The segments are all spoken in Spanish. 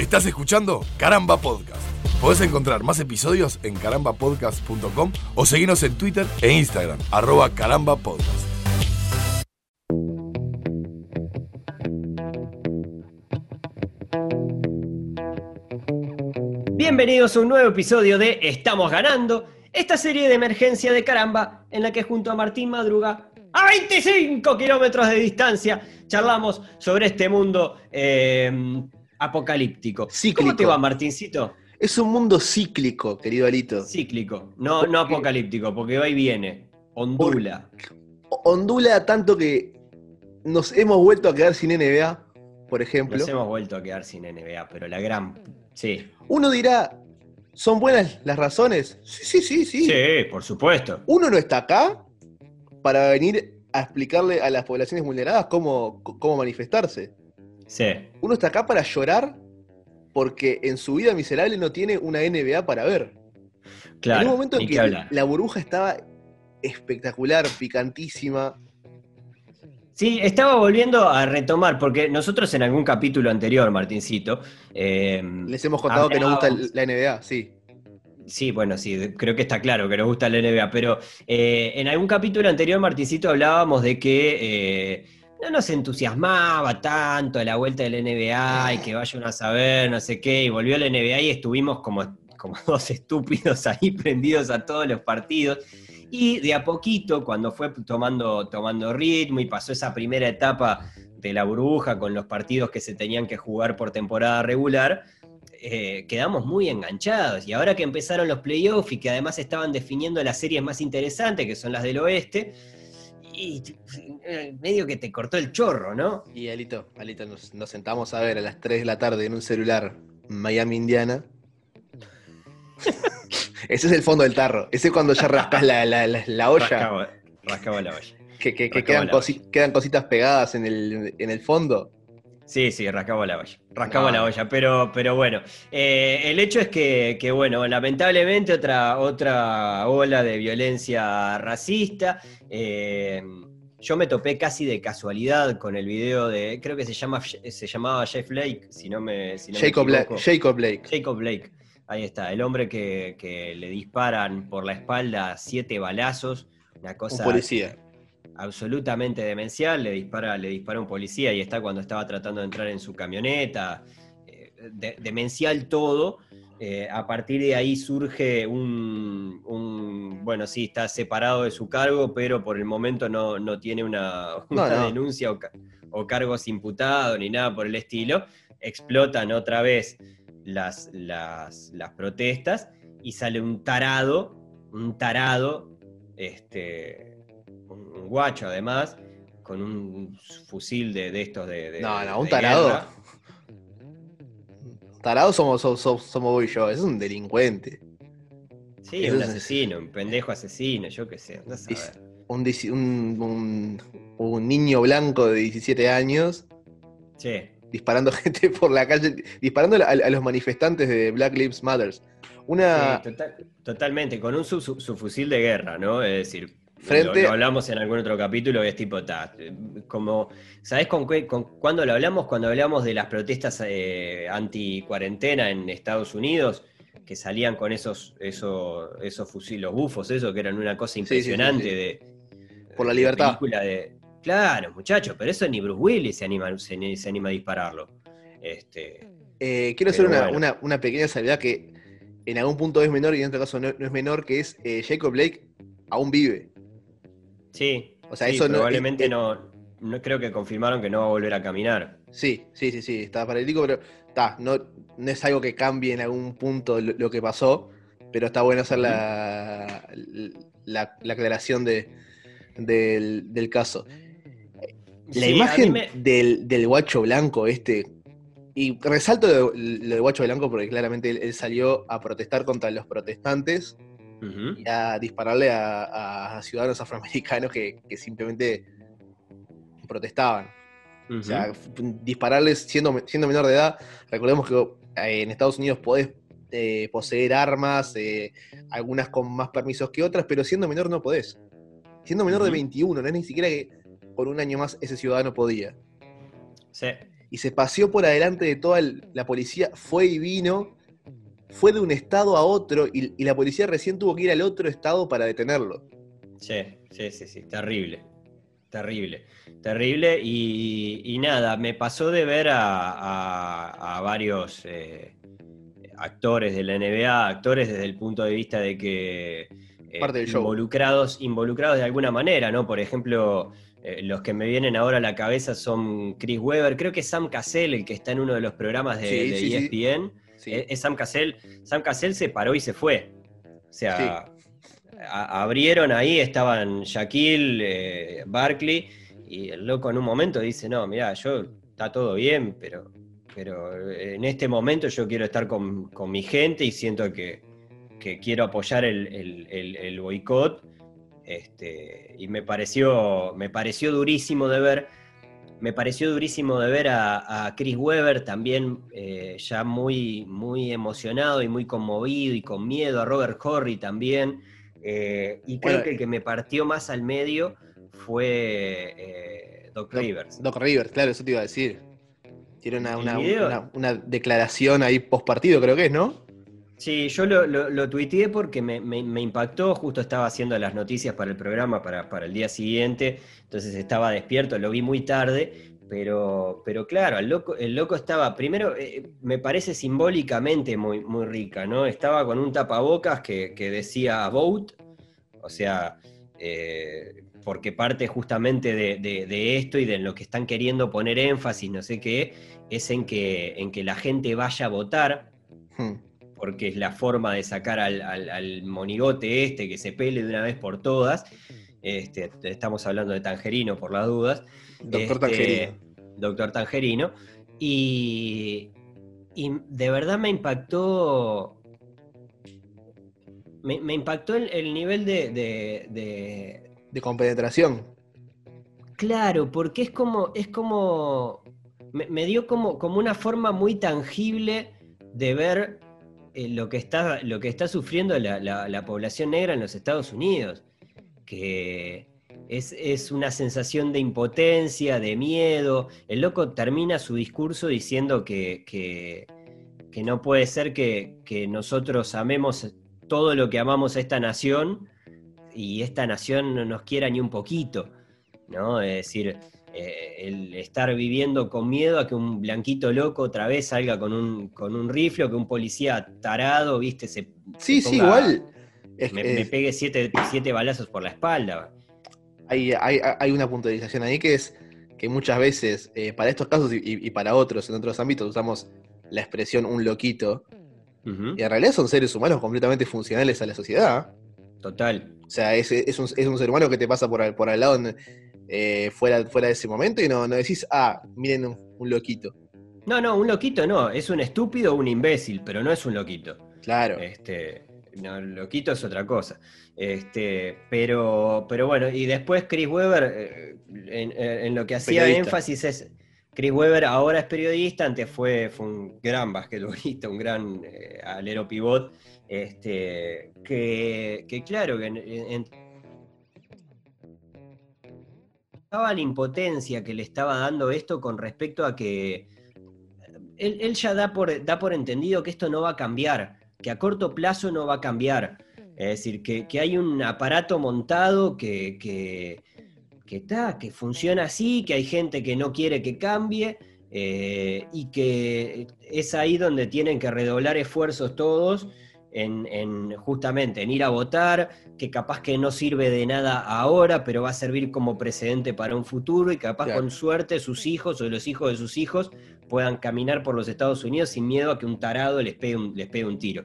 Estás escuchando Caramba Podcast. Podés encontrar más episodios en carambapodcast.com o seguirnos en Twitter e Instagram, arroba carambapodcast. Bienvenidos a un nuevo episodio de Estamos ganando, esta serie de emergencia de caramba en la que junto a Martín Madruga, a 25 kilómetros de distancia, charlamos sobre este mundo eh, apocalíptico. Cíclico. ¿Cómo te va, Martincito? Es un mundo cíclico, querido Alito. Cíclico, no, no apocalíptico, porque va y viene, ondula. Ondula tanto que nos hemos vuelto a quedar sin NBA, por ejemplo. Nos hemos vuelto a quedar sin NBA, pero la gran... Sí. Uno dirá, ¿son buenas las razones? Sí, sí, sí, sí. Sí, por supuesto. Uno no está acá para venir a explicarle a las poblaciones vulneradas cómo, cómo manifestarse. Sí. Uno está acá para llorar porque en su vida miserable no tiene una NBA para ver. Claro. en un momento en que hablar. la burbuja estaba espectacular, picantísima. Sí, estaba volviendo a retomar, porque nosotros en algún capítulo anterior, Martincito, eh, Les hemos contado que nos gusta la NBA, sí. sí, bueno, sí, creo que está claro que nos gusta la NBA, pero eh, en algún capítulo anterior, Martincito, hablábamos de que eh, no nos entusiasmaba tanto la vuelta de la NBA y que vaya uno a saber, no sé qué, y volvió la NBA y estuvimos como, como dos estúpidos ahí prendidos a todos los partidos. Y de a poquito, cuando fue tomando, tomando ritmo y pasó esa primera etapa de la burbuja con los partidos que se tenían que jugar por temporada regular, eh, quedamos muy enganchados. Y ahora que empezaron los playoffs y que además estaban definiendo las series más interesantes, que son las del oeste, y eh, medio que te cortó el chorro, ¿no? Y Alito, Alito, nos, nos sentamos a ver a las 3 de la tarde en un celular Miami, Indiana. Ese es el fondo del tarro. Ese es cuando ya rascas la, la- la- la olla. Rascaba, rascaba la olla. que que- quedan, la cosi- quedan cositas pegadas en el, en el fondo. Sí, sí, rascaba la olla. Rascaba No. la olla, pero, pero bueno. Eh, el hecho es que, que, bueno, lamentablemente otra, otra ola de violencia racista. Eh, yo me topé casi de casualidad con el video de, creo que se, llama, se llamaba Jeff Blake, si no me, si no me Jacob, Bla- equivoco. Jacob Blake. Jacob Blake, ahí está, el hombre que, que le disparan por la espalda siete balazos, una Un cosa policía. Absolutamente demencial, le dispara, le dispara un policía y está cuando estaba tratando de entrar en su camioneta, eh, de- demencial todo. Eh, a partir de ahí surge un, un- bueno, sí, está separado de su cargo, pero por el momento no, no tiene una, una no. denuncia o, o cargos imputados ni nada por el estilo. Explotan otra vez las, las, las protestas y sale un tarado, un tarado, este, guacho además, con un fusil de, de estos de, de- No, no, un tarado. guerra. Tarados somos, somos, somos, vos y yo. Es un delincuente. Sí, Eso un es- asesino, un pendejo asesino, yo qué sé. Es- Un, un, un- un niño blanco de 17 años Sí, disparando gente por la calle, disparando a, a los manifestantes de Black Lives Matter. Una, sí, total- totalmente, con un su, su- su fusil de guerra, ¿no? Es decir, Frente- lo, lo hablamos en algún otro capítulo, es tipo, ta, como, ¿sabés con, qué- con cuándo lo hablamos? Cuando hablamos de las protestas eh, anti-cuarentena en Estados Unidos, que salían con esos, esos, esos fusiles, los bufos, eso, que eran una cosa sí, sí, impresionante sí. de... Por la libertad. película de- Claro, muchachos, pero eso ni Bruce Willis se anima, se, se anima a dispararlo. Este, Eh, quiero hacer una, bueno. una- una pequeña salvedad que en algún punto es menor y en otro caso no, no es menor, que es eh, Jacob Blake aún vive. Sí, O sea, sí, eso no- probablemente eh, eh, no, no creo que confirmaron que no va a volver a caminar. Sí, sí, sí, sí, está paralítico, pero está, no, no es algo que cambie en algún punto lo, lo que pasó, pero está bueno hacer la, la, la aclaración de, del, del caso. La Sí, imagen me- del, del guacho blanco este, y resalto lo, lo del guacho blanco porque claramente él, él salió a protestar contra los protestantes Y a dispararle a, a ciudadanos afroamericanos que, que simplemente protestaban. O sea, dispararles siendo, siendo menor de edad. Recordemos que eh, en Estados Unidos podés eh, poseer armas, eh, algunas con más permisos que otras, pero siendo menor no podés. Siendo menor de Ujú. 21, no es ni siquiera que por un año más ese ciudadano podía. Sí. y se paseó por adelante de toda la policía, fue y vino, fue de un estado a otro y, y la policía recién tuvo que ir al otro estado para detenerlo. Sí, sí, sí, sí, terrible. Terrible, terrible. Y, nada, me pasó de ver a, varios eh, actores de la NBA, actores desde el punto de vista de que eh, involucrados, involucrados de alguna manera, ¿no? Por ejemplo, eh, los que me vienen ahora a la cabeza son Chris Weber, creo que Sam Cassell, el que está en uno de los programas de, ESPN, es, Sam Cassell. Sam Cassell se paró y se fue. O sea, abrieron ahí, estaban Shaquille, eh, Barkley, y el loco en un momento dice, no, mira, yo está todo bien, pero, pero en este momento yo quiero estar con, mi gente y siento que, quiero apoyar el, boicot. Este, y me pareció, me pareció durísimo de ver. Me pareció durísimo de ver a, Chris Weber también eh, ya muy, muy emocionado y muy conmovido y con miedo, a Robert Horry también. Eh, y creo que el que me partió más al medio fue eh, Doc, Rivers. Doc Rivers, claro, eso te iba a decir. Tiene una, declaración ahí post partido, creo que es, ¿no? Sí, yo lo, lo, tuiteé porque me, impactó, justo estaba haciendo las noticias para el programa para, para el día siguiente, entonces estaba despierto, lo vi muy tarde, pero, pero claro, el loco, el loco estaba, primero, eh, me parece simbólicamente muy, muy rica, ¿no? Estaba con un tapabocas que, decía vote, o sea, eh, porque parte justamente de, esto y de lo que están queriendo poner énfasis, no sé qué, es en que, en que la gente vaya a votar, hmm. Porque es la forma de sacar al, monigote este que se pele de una vez por todas. Este, estamos hablando de Tangerino por las dudas. Doctor este, Tangerino. Doctor Tangerino. Y, de verdad me impactó. Me, impactó el, nivel de, de, compenetración. Claro, porque es como. Es como. Me, dio como, como una forma muy tangible de ver eh, lo, que está, lo que está sufriendo la población negra en los Estados Unidos. Que es, una sensación de impotencia, de miedo. El loco termina su discurso diciendo que, que, no puede ser que, nosotros amemos todo lo que amamos a esta nación y esta nación no nos quiera ni un poquito. ¿no? Es decir, eh, el estar viviendo con miedo a que un blanquito loco otra vez salga con un, con un rifle o que un policía tarado, viste, se. Sí, sí, igual. me, pegue siete, siete balazos por la espalda hay, una puntualización ahí que es que muchas veces, eh, para estos casos y, para otros, en otros ámbitos, usamos la expresión un loquito. Y en realidad son seres humanos completamente funcionales a la sociedad. Total. O sea, es, un, ser humano que te pasa por, por al lado eh, fuera, fuera de ese momento y no, no decís, ah, miren un, loquito. No, no, un loquito no, es un estúpido o un imbécil, pero no es un loquito. Claro. Este, no, loquito es otra cosa. Este, pero, pero bueno, y después Chris Weber, eh, eh, en, lo que hacía énfasis es, Chris Weber ahora es periodista, antes fue, fue un gran basquetbolista, un gran eh, alero pivot, este, que, que claro, que en, la impotencia que le estaba dando esto con respecto a que él, ya da por, da por entendido que esto no va a cambiar, que a corto plazo no va a cambiar. Es decir, que, hay un aparato montado que, que, que funciona así, que hay gente que no quiere que cambie eh, y que es ahí donde tienen que redoblar esfuerzos todos en, justamente en ir a votar, que capaz que no sirve de nada ahora, pero va a servir como precedente para un futuro y capaz con suerte sus hijos o los hijos de sus hijos puedan caminar por los Estados Unidos sin miedo a que un tarado les pegue les pegue un tiro.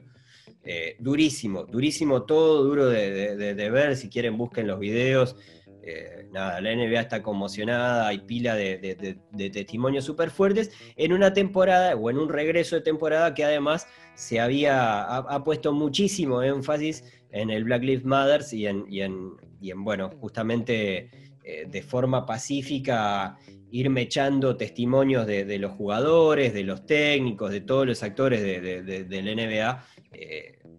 Eh, durísimo, durísimo todo, duro de, ver, si quieren busquen los videos. Eh, nada, la NBA está conmocionada, hay pila de, testimonios súper fuertes. En una temporada o en un regreso de temporada que además se había ha, puesto muchísimo énfasis en el Black Lives Matter y en, bueno, justamente eh, de forma pacífica ir mechando testimonios de, los jugadores, de los técnicos, de todos los actores del NBA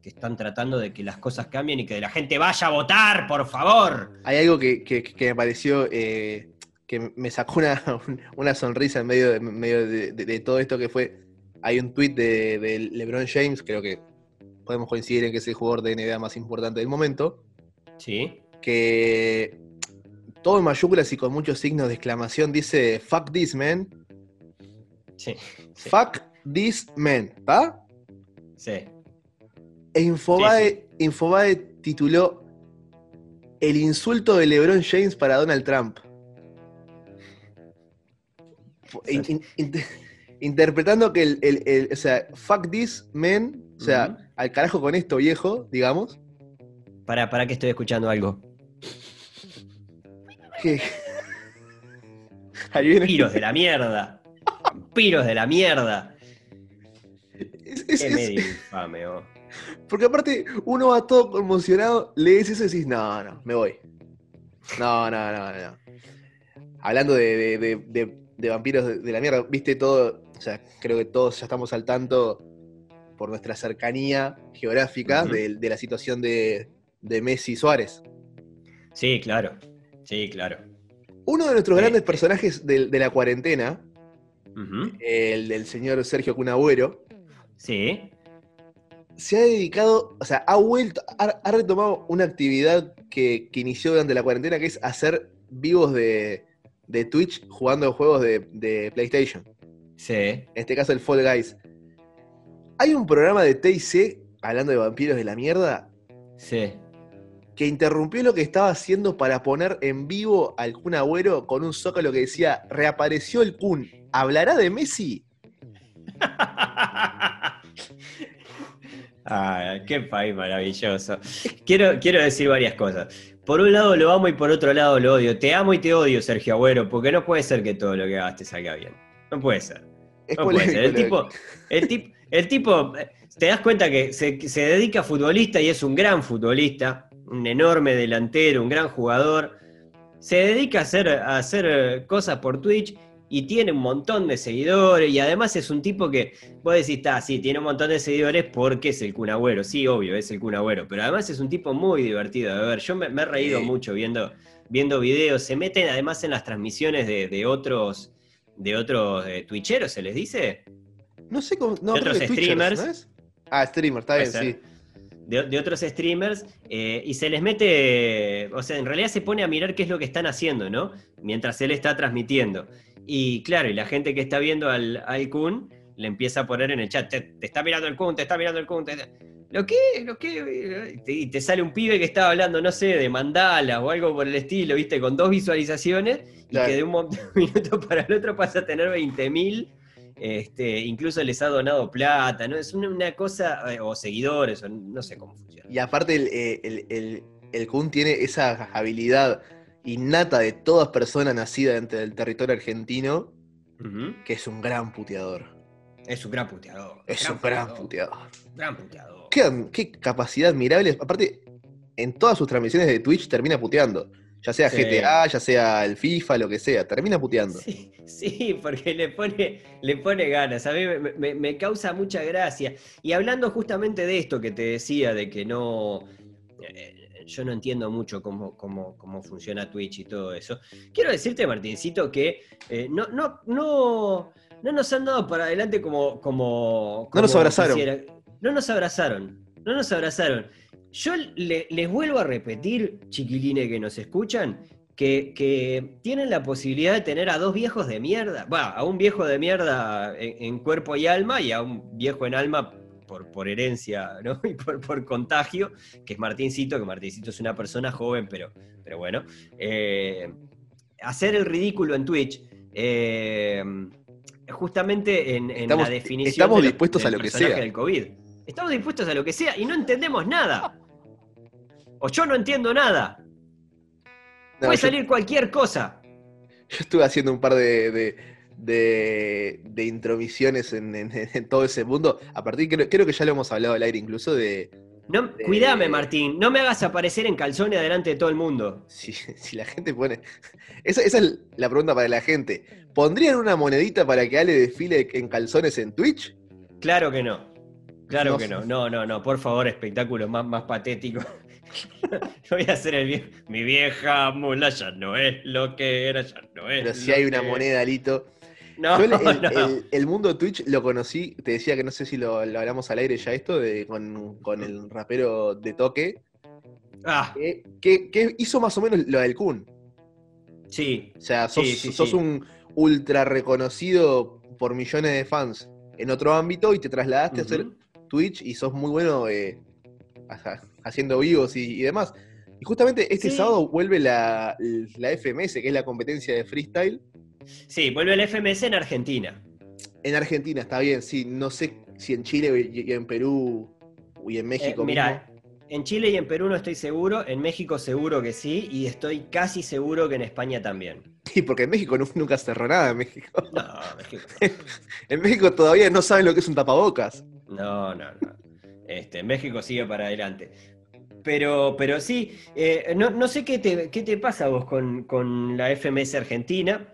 que están tratando de que las cosas cambien y que la gente vaya a votar, por favor. Hay algo que, me pareció eh, que me sacó una, una sonrisa en medio, de, en medio de, de- de todo esto que fue. Hay un tweet de, de LeBron James, creo que podemos coincidir en que es el jugador de NBA más importante del momento, Sí. que todo en mayúsculas y con muchos signos de exclamación dice fuck this man, Sí. Sí. fuck this man, ¿va? sí. E Infobae, Infobae tituló El insulto de LeBron James para Donald Trump. In- in- inter- interpretando que el, el- el- o sea, fuck this man, o sea, al carajo con esto viejo, digamos. Para, para que estoy escuchando algo. Viene. Piros de la mierda. Piros de la mierda. Es- es- Qué es- medio infame, oh. Porque aparte uno va todo conmocionado, lees eso y decís, no, no, me voy. No, no, no, no. Hablando de, de- de- de- de vampiros de, la mierda, viste todo, o sea, creo que todos ya estamos al tanto por nuestra cercanía geográfica de, de la situación de, de Messi Suárez. Sí, claro. Sí, claro. Uno de nuestros Sí. grandes personajes de, de la cuarentena, el del señor Sergio Cunagüero, Sí. Se ha dedicado, o sea, ha vuelto, ha, ha retomado una actividad que, que inició durante la cuarentena, que es hacer vivos de, de Twitch jugando juegos de, de PlayStation. Sí. En este caso el Fall Guys. Hay un programa de TIC, hablando de vampiros de la mierda, Sí. que interrumpió lo que estaba haciendo para poner en vivo al Kun Agüero con un zócalo que decía, reapareció el Kun, ¿hablará de Messi? Ah, qué país maravilloso. Quiero, quiero decir varias cosas. Por un lado lo amo y por otro lado lo odio. Te amo y te odio, Sergio Agüero, porque no puede ser que todo lo que hagas te salga bien. No puede ser. Es No puede ser. El tipo, el, tip- el tipo, te das cuenta que se, se dedica a futbolista y es un gran futbolista, un enorme delantero, un gran jugador. Se dedica a hacer, a hacer eh, cosas por Twitch y tiene un montón de seguidores y además es un tipo que, vos decís, está, sí, tiene un montón de seguidores porque es el Kun Agüero. Sí, obvio, es el Kun Agüero, pero además es un tipo muy divertido de ver. Yo me, me he reído Sí. mucho viendo, viendo videos. Se meten además en las transmisiones de, de otros de otros eh, twitcheros, ¿se les dice? No sé cómo... No, de otros streamers. ¿no es? Ah, streamer, está bien, sí. De, de otros streamers, eh, y se les mete, o sea, en realidad se pone a mirar qué es lo que están haciendo, ¿no? Mientras él está transmitiendo. Y claro, y la gente que está viendo al, al Kun le empieza a poner en el chat, te, te está mirando el Kun, te está mirando el Kun. te- ¿Lo qué? ¿Lo qué? Y te- Y te sale un pibe que estaba hablando, no sé, de mandalas o algo por el estilo, ¿viste? Con dos visualizaciones y que de un minuto para el otro pasa a tener 20.000. Este, incluso les ha donado plata, ¿no? Es una, una cosa, eh, o seguidores, o no sé cómo funciona. Y aparte el, eh, el, el- el Kun tiene esa habilidad innata de toda persona nacida dentro del territorio argentino, que es un gran puteador. Es un gran puteador. Es un gran puteador. Gran puteador. Qué, qué capacidad admirable. Aparte, en todas sus transmisiones de Twitch termina puteando. Ya sea Sí. GTA, ya sea el FIFA, lo que sea, termina puteando. Sí, sí, porque le pone, le pone ganas. A mí me, me- me causa mucha gracia. Y hablando justamente de esto que te decía, de que no. eh, yo no entiendo mucho cómo, cómo, cómo funciona Twitch y todo eso. Quiero decirte, Martincito, que eh, no, no, no, no nos han dado para adelante como. como, No nos abrazaron. quisiera. No nos abrazaron. No nos abrazaron. Yo le- les vuelvo a repetir, chiquilines que nos escuchan, que, que tienen la posibilidad de tener a dos viejos de mierda. Va, a un viejo de mierda en, en cuerpo y alma y a un viejo en alma por, por herencia ¿no? y por, por contagio, que es Martincito, que Martincito es una persona joven, pero, pero bueno. Eh, hacer el ridículo en Twitch. eh, justamente en, en Estamos- la definición estamos de dispuestos a del lo que sea. del COVID. Estamos dispuestos a lo que sea y no entendemos nada. O yo no entiendo nada. No, Puede yo, salir cualquier cosa. yo estuve haciendo un par de, de, de- de intromisiones en, en- en todo ese mundo. A partir, creo, creo que ya lo hemos hablado al aire, incluso de No. Cuídame, Martín. No me hagas aparecer en calzones delante de todo el mundo. si, si la gente pone. Esa, esa es la pregunta para la gente. ¿Pondrían una monedita para que Ale desfile en calzones en Twitch? Claro que no. Claro No que sé. no, no, no, no, por favor, espectáculos más, más patéticos. Yo voy a hacer el vie- Mi vieja mula ya no es lo que era, ya no es. Pero si hay una que- moneda, Lito. No, Yo el, no. el- el mundo Twitch lo conocí, te decía que no sé si lo, lo hablamos al aire ya esto, de, con, con el rapero de toque, Ah, que, que- que hizo más o menos lo del Kun. sí, O sea, sos, Sí, sí, sos sí. un ultra reconocido por millones de fans en otro ámbito y te trasladaste a hacer. Twitch y sos muy bueno eh, ha- haciendo vivos y, y demás. Y justamente este sábado vuelve la, la FMS, que es la competencia de freestyle. Sí, vuelve el FMS en Argentina. En Argentina, está bien, sí. No sé si en Chile y, en Perú y en Eh, México. mirá, en Chile y en Perú no estoy seguro, en México seguro que sí, y estoy casi seguro que en España también. Sí, porque en México nu- nunca cerró nada en México. No, México. En México todavía no saben lo que es un tapabocas. No, no, no. Este, México sigue para adelante. Pero, pero sí, eh, no, no sé qué te, qué te pasa vos con, con la FMS Argentina,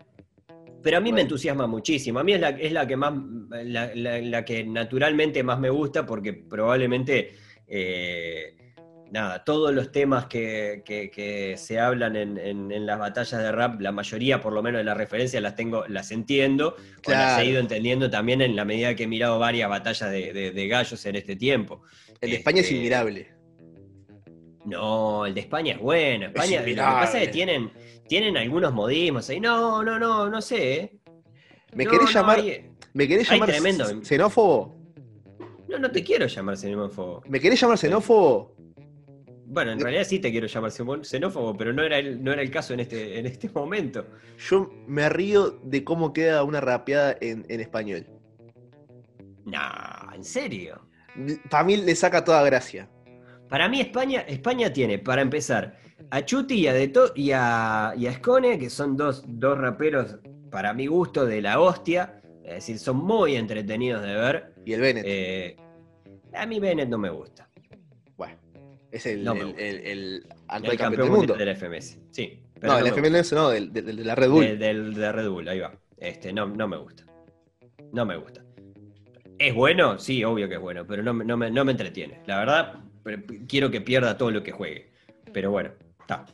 pero a mí me entusiasma muchísimo. A mí es la, es la que más, la, la- la que naturalmente más me gusta, porque probablemente eh, nada, todos los temas que, que- que se hablan en, en- en las batallas de rap, la mayoría, por lo menos de las referencias, las tengo, las entiendo, o las Claro. he ido entendiendo también en la medida que he mirado varias batallas de, de- de gallos en este tiempo. El de España es Este, inmirable. No, el de España es bueno. España, lo que pasa es que tienen, tienen algunos modismos ahí. No, no, no, no sé. ¿eh? ¿Me No, querés no, llamar, hay- ¿me querés hay llamar tremendo. xenófobo? No, no te quiero llamar xenófobo. ¿Me querés llamar xenófobo? Bueno, en realidad sí te quiero llamar xenó- xenófobo, pero no era el, no era el caso en este, en este momento. Yo me río de cómo queda una rapeada en, en español. No, en serio. Para mí le saca toda gracia. Para mí España, España tiene, para empezar, a Chuti y a, Deto- y a, y a Scone, que son dos, dos raperos, para mi gusto, de la hostia. Es decir, son muy entretenidos de ver. Y el Bennett, Eh, a mí Bennett no me gusta. bueno, es el, no el, el- el actual El campeón del mundo. del FMS. Sí. pero No, no el FMS no, del- del- de, la Red Bull. De, del- de Red Bull, ahí va. Este, no, no me gusta. No me gusta. ¿Es bueno? Sí, obvio que es bueno, pero no, me- no me, no me entretiene. La verdad, quiero que pierda todo lo que juegue. Pero bueno, está.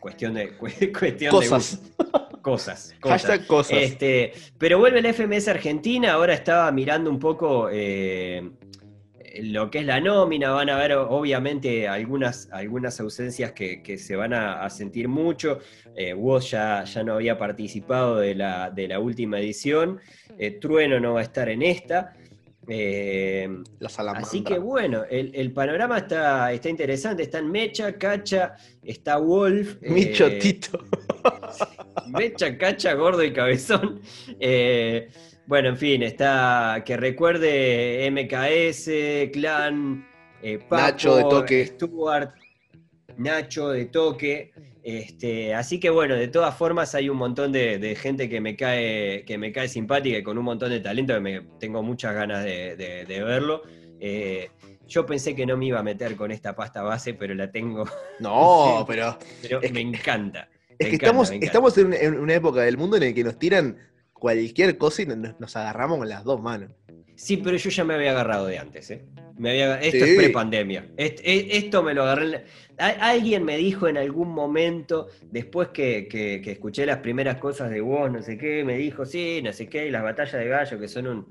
Cuestión de. cu- Cuestión Cosas. de cosas. cosas. Hashtag cosas. Este, pero vuelve el FMS Argentina, ahora estaba mirando un poco eh, lo que es la nómina, van a haber obviamente algunas, algunas ausencias que, que se van a, a sentir mucho. Eh, Woz ya, ya no había participado de la, de la última edición, Eh, Trueno no va a estar en esta. Eh, la salamandra. Así que bueno, el, el panorama está, está interesante. Están Mecha, Cacha, está Wolf. eh, Micho Tito. Mecha, Cacha, Gordo y Cabezón. Eh, bueno, en fin, está que recuerde MKS, Clan, eh, Papo, Nacho de Toque. Stuart, Nacho de Toque. Este, así que bueno, de todas formas hay un montón de, de gente que me cae, que me cae simpática y con un montón de talento que me, tengo muchas ganas de, de- de verlo. Eh, yo pensé que no me iba a meter con esta pasta base, pero la tengo, No, pero me que- encanta. es Me que encanta, estamos, me encanta. estamos en, una- en una época del mundo en el que nos tiran cualquier cosa y nos, nos agarramos con las dos manos. Sí, pero yo ya me había agarrado de antes, ¿eh? Me había, esto Sí. es prepandemia. Est- e- Esto me lo agarré. Alguien me dijo en algún momento, después que, que- que escuché las primeras cosas de vos, no sé qué, me dijo, sí, no sé qué, y las batallas de gallo que son un.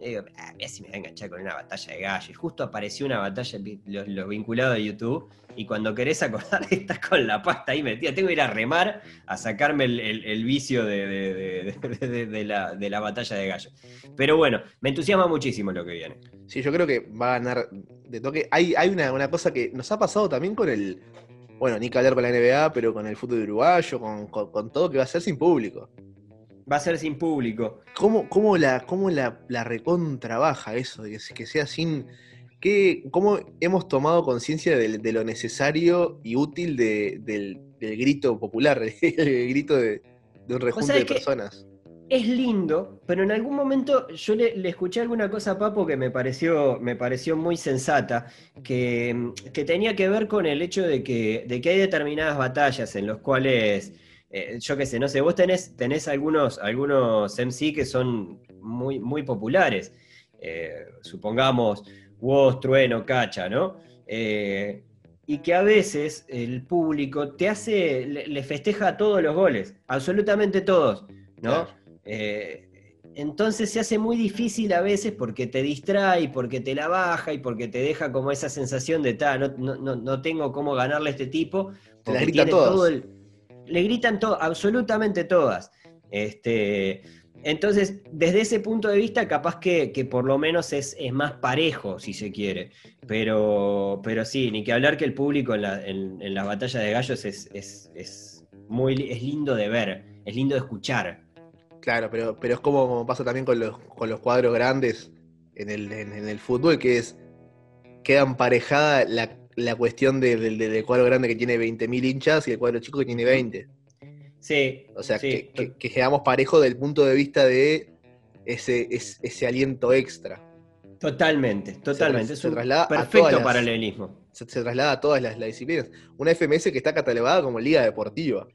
Y digo, ah, mira si me voy a enganchar con una batalla de gallo. Y justo apareció una batalla, los, los vinculados de YouTube, y cuando querés acordar, estás con la pasta ahí metida. Tengo que ir a remar a sacarme el, el- el vicio de, de- la, de la batalla de gallo. Pero bueno, me entusiasma muchísimo lo que viene. Sí, yo creo que va a ganar de toque. Hay, hay una, una cosa que nos ha pasado también con el. Bueno, ni que hablar con la NBA, pero con el fútbol uruguayo, con, con- con todo que va a ser sin público. Va a ser sin público. ¿Cómo, cómo la, cómo la, la recontrabaja eso? Que, que sea sin. ¿Qué, ¿Cómo hemos tomado conciencia de, de lo necesario y útil de- del, del grito popular, el grito de, de un rejunte de personas? Es lindo, pero en algún momento yo le, le escuché alguna cosa a Papo que me pareció, me pareció muy sensata, que, que tenía que ver con el hecho de que, de que hay determinadas batallas en las cuales, eh, yo qué sé, no sé, vos tenés, tenés algunos, algunos MC que son muy, muy populares. Eh, supongamos Woz, Trueno, Cacha, ¿no? Eh, y que a veces el público te hace, le, festeja a todos los goles, absolutamente todos, ¿no? Eh, entonces se hace muy difícil a veces porque te distrae, porque te la baja y porque te deja como esa sensación de, ta, no, no, tengo cómo ganarle a este tipo. Te gritan todo le gritan todo, absolutamente todas. Este, entonces, desde ese punto de vista, capaz que, por lo menos es, más parejo, si se quiere. Pero, pero sí, ni que hablar que el público en, la, en, las batallas de gallos es, es, muy, es lindo de ver, es lindo de escuchar. Claro, pero, pero es como, pasa también con los, con los cuadros grandes en el, en, el fútbol, que es queda emparejada la, la cuestión del cuadro grande que tiene 20.000 hinchas y el cuadro chico que tiene 20. Sí. O sea, que, que, quedamos parejos del punto de vista de ese, ese, aliento extra. Totalmente, totalmente. Se, traslada perfecto paralelismo. Se, traslada a todas las, disciplinas. Una FMS que está catalogada como liga deportiva.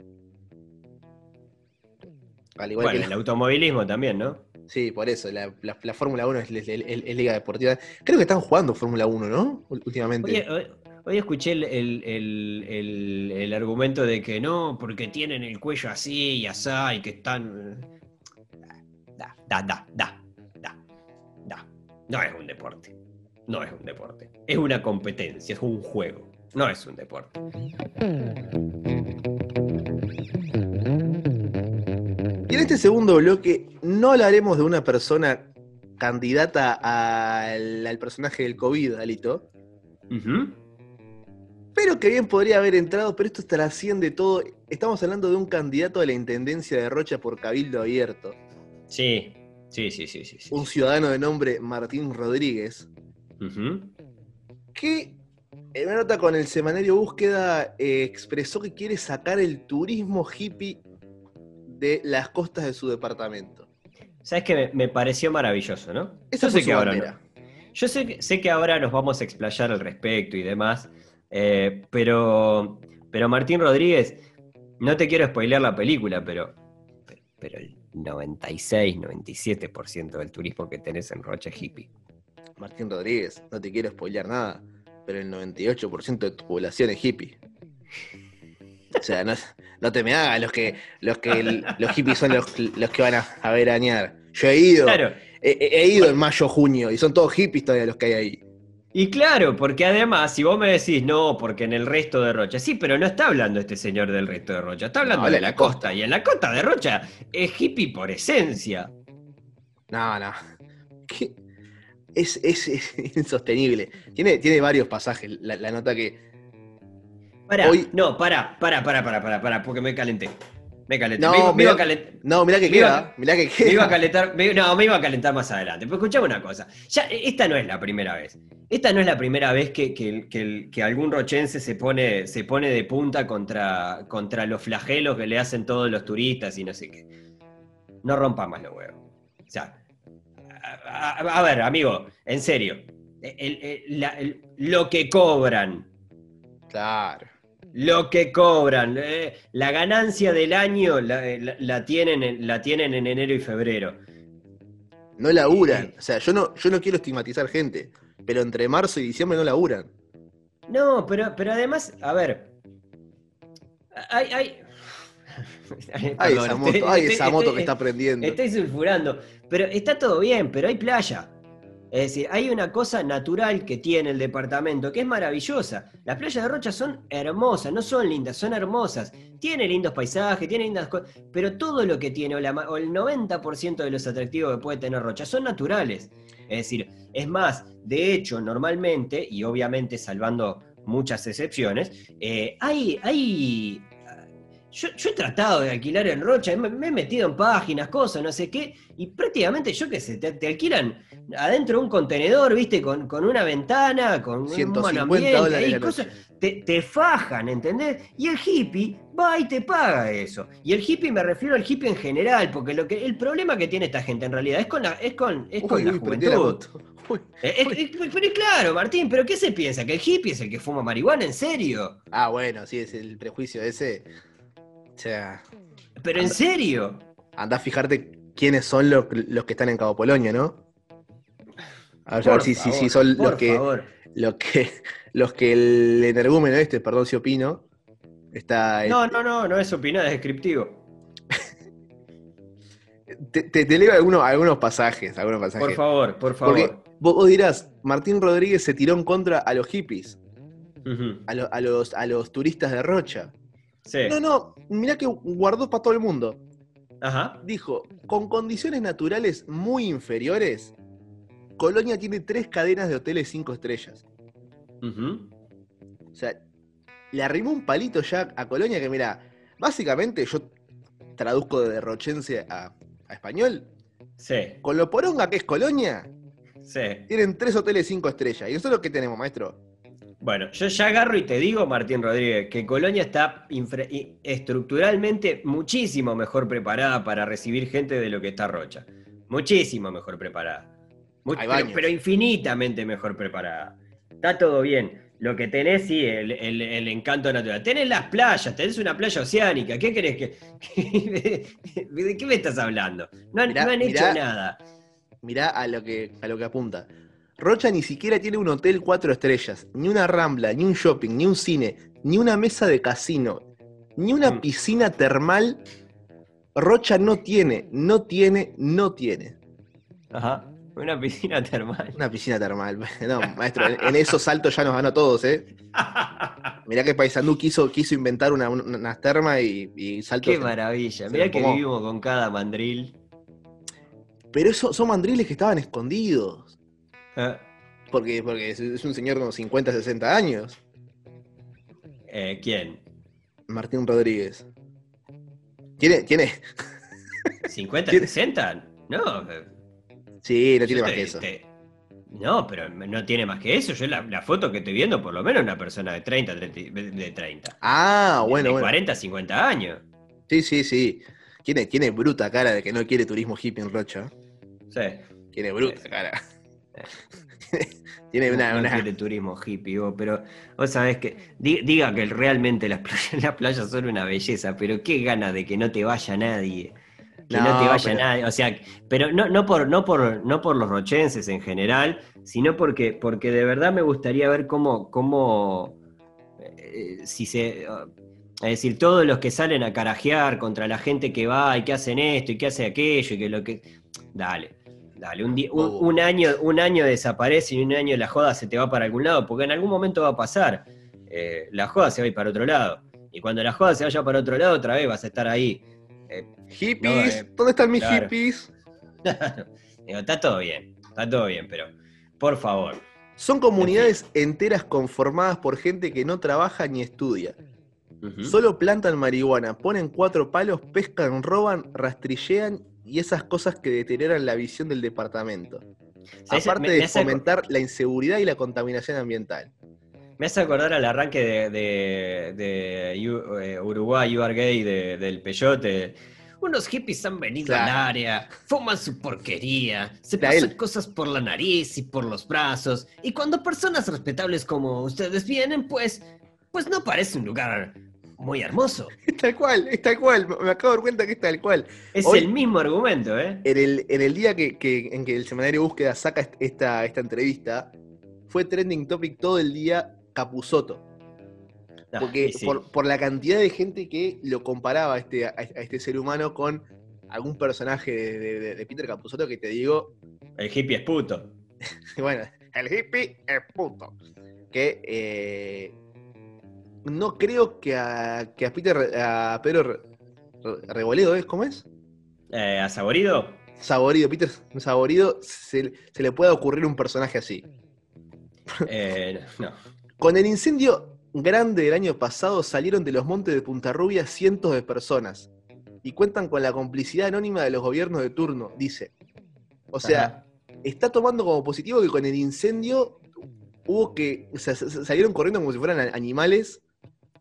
Al igual bueno, que el automovilismo también, ¿no? Sí, por eso. La, Fórmula 1 es, liga deportiva. Creo que están jugando Fórmula 1, ¿no? Últimamente. Hoy escuché el, argumento de que no, porque tienen el cuello así y así y que están. Da, da, da, da, da, da. No es un deporte. No es un deporte. Es una competencia, es un juego. No es un deporte. Y en este segundo bloque no hablaremos de una persona candidata al, personaje del COVID, Alito pero que bien podría haber entrado, pero esto trasciende todo. Estamos hablando de un candidato a la intendencia de Rocha por Cabildo Abierto. Sí, sí, sí, sí. sí, Un ciudadano de nombre Martín Rodríguez. Que en una nota con el semanario Búsqueda eh, expresó que quiere sacar el turismo hippie de las costas de su departamento. ¿Sabes que me, pareció maravilloso, no? Eso sé que ahora Yo sé, sé que ahora nos vamos a explayar al respecto y demás. Eh, pero, pero Martín Rodríguez, no te quiero spoilear la película, pero, pero el 96, 97% del turismo que tenés en Rocha es hippie. Martín Rodríguez, no te quiero spoilear nada, pero el 98% de tu población es hippie. O sea, no, te me hagas los que los que los hippies son los, que van a, a veranear. Yo he ido, he, ido en mayo, junio, y son todos hippies todavía los que hay ahí. Y claro, porque además, si vos me decís, no, porque en el resto de Rocha, sí, pero no está hablando este señor del resto de Rocha, está hablando de la, costa. y en la costa de Rocha es hippie por esencia. No, no. Es, insostenible. Tiene, tiene varios pasajes la, nota que. Pará, no, pará, pará, pará, pará, pará, pará, porque me calenté. Me calenté. No, me, iba a calentar. No, mirá que queda. mirá que queda. Me iba a calentar. no, me iba a calentar más adelante. Pero escuchame una cosa. Ya, esta no es la primera vez. Esta no es la primera vez que, que, algún rochense se pone, se pone de punta contra, contra los flagelos que le hacen todos los turistas y no sé qué. No rompa más los huevos. O sea, a, ver, amigo, en serio. lo que cobran. Claro lo que cobran, eh, la ganancia del año la, tienen, en, la tienen en enero y febrero. No laburan. O sea, yo no, yo no quiero estigmatizar gente, pero entre marzo y diciembre no laburan. No, pero, pero además, a ver. Hay. hay... esa moto, esa moto que está prendiendo. Estoy sulfurando. Pero está todo bien, pero hay playa. Es decir, hay una cosa natural que tiene el departamento que es maravillosa. Las playas de Rocha son hermosas, no son lindas, son hermosas. Tiene lindos paisajes, tiene lindas cosas, pero todo lo que tiene, o, el 90% de los atractivos que puede tener Rocha, son naturales. Es decir, es más, de hecho, normalmente, y obviamente salvando muchas excepciones, eh, hay, hay yo, he tratado de alquilar en Rocha, me, he metido en páginas, cosas, no sé qué, y prácticamente, yo qué sé, te, alquilan adentro un contenedor, viste, con, una ventana, con un buen ambiente, y cosas, te, te, fajan, ¿entendés? Y el hippie va y te paga eso. Y el hippie me refiero al hippie en general, porque lo que el problema que tiene esta gente en realidad es con la, es con, es con la juventud. pero claro, Martín, pero ¿qué se piensa? ¿Que el hippie es el que fuma marihuana? ¿En serio? Ah, bueno, sí, es el prejuicio ese. O sea. ¿Pero en serio? Anda a fijarte quiénes son los, que están en Cabo Polonia, ¿no? A ver, a ver si, si- si son los que, los que los que el energúmeno este, perdón si opino, está. No, no, no, no es opinar, es descriptivo. Te, te, te leo algunos, algunos pasajes, algunos pasajes. Por favor, por favor. Porque vos, dirás, Martín Rodríguez se tiró en contra a los hippies, a, lo- a los, a los turistas de Rocha. Sí. No, no, mirá que guardó para todo el mundo. Ajá. Dijo, con condiciones naturales muy inferiores, Colonia tiene tres cadenas de hoteles cinco estrellas. Ujú. O sea, le arrimó un palito ya a Colonia que, mira, básicamente yo traduzco de derrochense a, a español. Sí, Con lo poronga que es Colonia, sí. tienen tres hoteles cinco estrellas. ¿Y nosotros qué tenemos, maestro? Bueno, yo ya agarro y te digo, Martín Rodríguez, que Colonia está infra- estructuralmente muchísimo mejor preparada para recibir gente de lo que está Rocha. Muchísimo mejor preparada. Pero, infinitamente mejor preparada. Está todo bien. Lo que tenés, sí, el, el- el encanto natural. Tenés las playas, tenés una playa oceánica. ¿Qué querés que.? ¿De qué me estás hablando? No han, Mirá, no han hecho mirá. nada. Mirá a lo que, a lo que apunta. Rocha ni siquiera tiene un hotel cuatro estrellas, ni una rambla, ni un shopping, ni un cine, ni una mesa de casino, ni una Mm. piscina termal. Rocha no tiene, no tiene, no tiene. Ajá. Una piscina termal. Una piscina termal. No, maestro, en, en esos saltos ya nos ganó a todos, ¿eh? Mirá que Paisandú quiso, quiso inventar una, una- unas termas y, y saltos. Qué maravilla. Mirá que vivimos con cada mandril. Pero eso, son mandriles que estaban escondidos. Eh, Porque, porque es, es un señor de unos 50, 60 años. eh, ¿Quién? Martín Rodríguez. Tiene, tiene. ¿50, ¿Tiene- 60? No. Sí, no tiene yo más te- que eso. te- no, pero no tiene más que eso. Yo la, la foto que estoy viendo, por lo menos una persona de 30, 30 de 30. Ah, de bueno, bueno. 40, 50 años. Sí, sí, sí. Tiene, tiene bruta cara de que no quiere turismo hippie en Rocha. Sí. Tiene bruta Sí. cara. tiene una. no una- quiere turismo hippie, vos, pero vos sabés que. di- Diga que realmente las playas, las playas son una belleza, pero qué gana de que no te vaya nadie. Que no, No, te vaya pero- nadie. O sea, pero no, no, por, no, por, no por los rochenses en general, sino porque, porque de verdad me gustaría ver cómo. cómo eh, si se. Es decir, todos los que salen a carajear contra la gente que va y que hacen esto y que hace aquello y que lo que. Dale, dale. Un, di- un, Oh. un año, un año desaparece y un año la joda se te va para algún lado, porque en algún momento va a pasar. Eh, la joda se va a ir para otro lado. Y cuando la joda se vaya para otro lado, otra vez vas a estar ahí. Eh, Hippies, No, eh, ¿dónde están mis claro. hippies? digo, está todo bien, está todo bien, pero por favor. Son comunidades enteras conformadas por gente que no trabaja ni estudia. Solo plantan marihuana, ponen cuatro palos, pescan, roban, rastrillean y esas cosas que deterioran la visión del departamento. Aparte Me- me de fomentar la inseguridad y la contaminación ambiental. Me hace acordar al arranque de, de- eh, Uruguay, You Are Gay, de- del Peyote. Unos hippies han venido Claro. al área, fuman su porquería, se pasan él. cosas por la nariz y por los brazos. Y cuando personas respetables como ustedes vienen, pues, pues no parece un lugar muy hermoso. Es tal cual, es tal cual. Me acabo de dar cuenta que es tal cual. Es Hoy- el mismo argumento, ¿eh? En el, en el día que, que- en que el semanario Búsqueda saca est- esta, esta entrevista, fue trending topic todo el día Capuzoto. Ah, Porque sí. por, por la cantidad de gente que lo comparaba a este, a a este ser humano con algún personaje de, de- de- de Peter Capusotto que te digo, El hippie es puto. bueno, el hippie es puto. Que eh, no creo que a, que a Peter, a Pedro Re- Re- Revoledo, ¿es? ¿Cómo es? Eh, ¿A saborido? Saborido, Peter Saborido, se, se le pueda ocurrir un personaje así. Eh, no. Con el incendio grande del año pasado salieron de los montes de Punta Rubia cientos de personas y cuentan con la complicidad anónima de los gobiernos de turno, dice. O sea, Ajá. está tomando como positivo que con el incendio hubo que. o sea, salieron corriendo como si fueran animales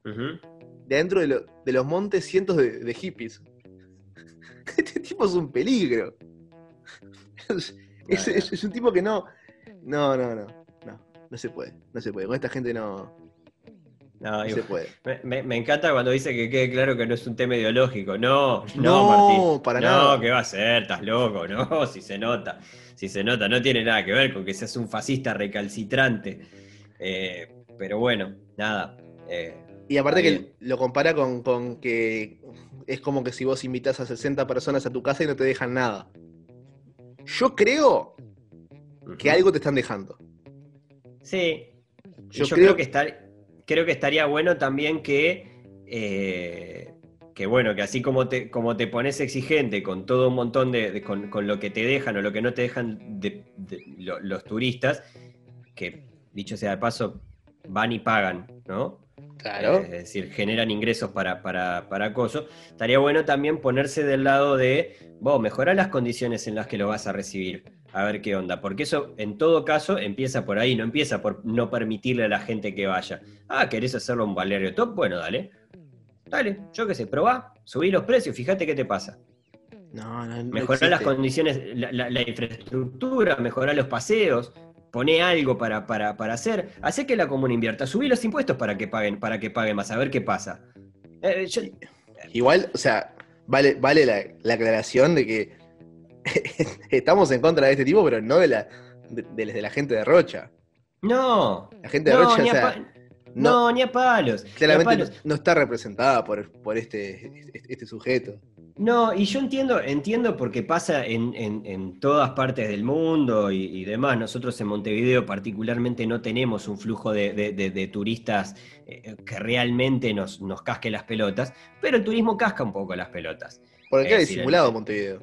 Ujú. de adentro de, lo- de los montes cientos de, de hippies. Este tipo es un peligro. Es, es- es- es un tipo que no. No, no, no. No, no se puede. No se puede. Con esta gente no, No, se puede. Me encanta cuando dice que quede claro que no es un tema ideológico. No, no, No, Martín. para no, nada. ¿qué va a ser? Estás loco, no, si se nota. si se nota, no tiene nada que ver con que seas un fascista recalcitrante. Eh, pero bueno, nada. eh, Y aparte que lo compara con, con que es como que si vos invitas a 60 personas a tu casa y no te dejan nada. Yo creo que algo te están dejando. Sí. Yo Yo, creo- creo, que estar, creo que estaría bueno también que, eh, que bueno, que así como te, como te pones exigente con todo un montón de, de- con, con lo que te dejan o lo que no te dejan de, de lo- los turistas, que dicho sea de paso, van y pagan, ¿no? Claro. Eh, es decir, generan ingresos para, para, para acoso. Estaría bueno también ponerse del lado de, vos, mejorar las condiciones en las que lo vas a recibir, a ver qué onda. Porque eso, en todo caso, empieza por ahí, no empieza por no permitirle a la gente que vaya. Ah, ¿querés hacerlo un Valerio Top? Bueno, dale. Dale, yo qué sé, probá, subí los precios, fíjate qué te pasa. No, no, no Mejorar las condiciones, la, la- la infraestructura, mejorar los paseos, poné algo para, para, para hacer, hacer que la comuna invierta, subí los impuestos para que paguen, para que paguen más, a ver qué pasa. Eh, yo- Igual, o sea, vale, vale la, la aclaración de que estamos en contra de este tipo, pero no de la, de, de- de la gente de Rocha. no, La gente de no, Rocha, o sea, no, ni a palos. a claramente palos. no, no está representada por, por este, este, este sujeto. No, y yo entiendo, entiendo porque pasa en, en- en todas partes del mundo y, y demás. Nosotros en Montevideo particularmente no tenemos un flujo de, de- de- de turistas eh, que realmente nos, nos casque las pelotas, pero el turismo casca un poco las pelotas. Porque Es queda decir, disimulado Montevideo.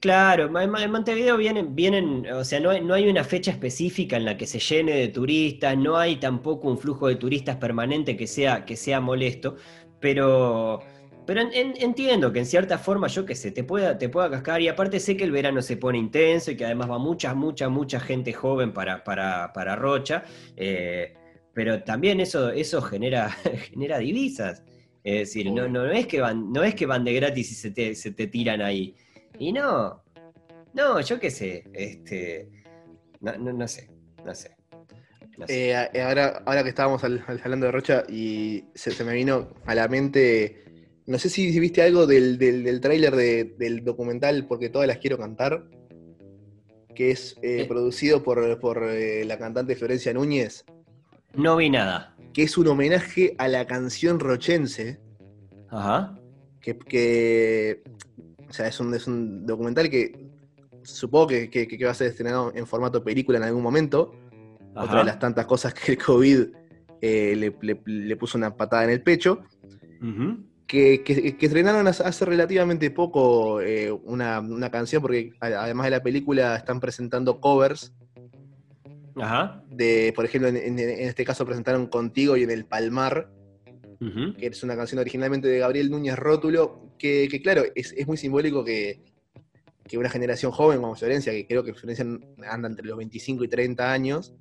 Claro, en Montevideo vienen, vienen, o sea, no hay, no hay una fecha específica en la que se llene de turistas, no hay tampoco un flujo de turistas permanente que sea, que sea molesto, pero, pero en- en- entiendo que en cierta forma, yo qué sé, te pueda, te pueda cascar, y aparte sé que el verano se pone intenso y que además va mucha, mucha, mucha gente joven para, para, para Rocha, eh, pero también eso, eso genera, genera divisas. Es decir, no, no, no es que van, no es que van de gratis y se te, se te tiran ahí. Y no, no, yo qué sé, este, no, no, no sé, no sé. no sé. Eh, a- ahora, ahora que estábamos hablando de Rocha y se, se me vino a la mente, no sé si viste algo del, del, del tráiler de- del documental Porque todas las quiero cantar, que es eh, Eh. producido por, por eh, la cantante Florencia Núñez, No vi nada. que es un homenaje a la canción rochense, Ajá. que, que- o sea, es un, es un documental que supongo que, que- que va a ser estrenado en formato película en algún momento, ajá. otra de las tantas cosas que el COVID le, le- le puso una patada en el pecho, Ujú. Que, que- que estrenaron hace, relativamente poco eh, una, una canción, porque además de la película están presentando covers, Ajá. de, por ejemplo, en, en- en este caso presentaron Contigo y en El Palmar, que es una canción originalmente de Gabriel Núñez Rótulo, que, que claro, es, es muy simbólico que, que una generación joven como Florencia, que creo que Florencia anda entre los 25 y 30 años,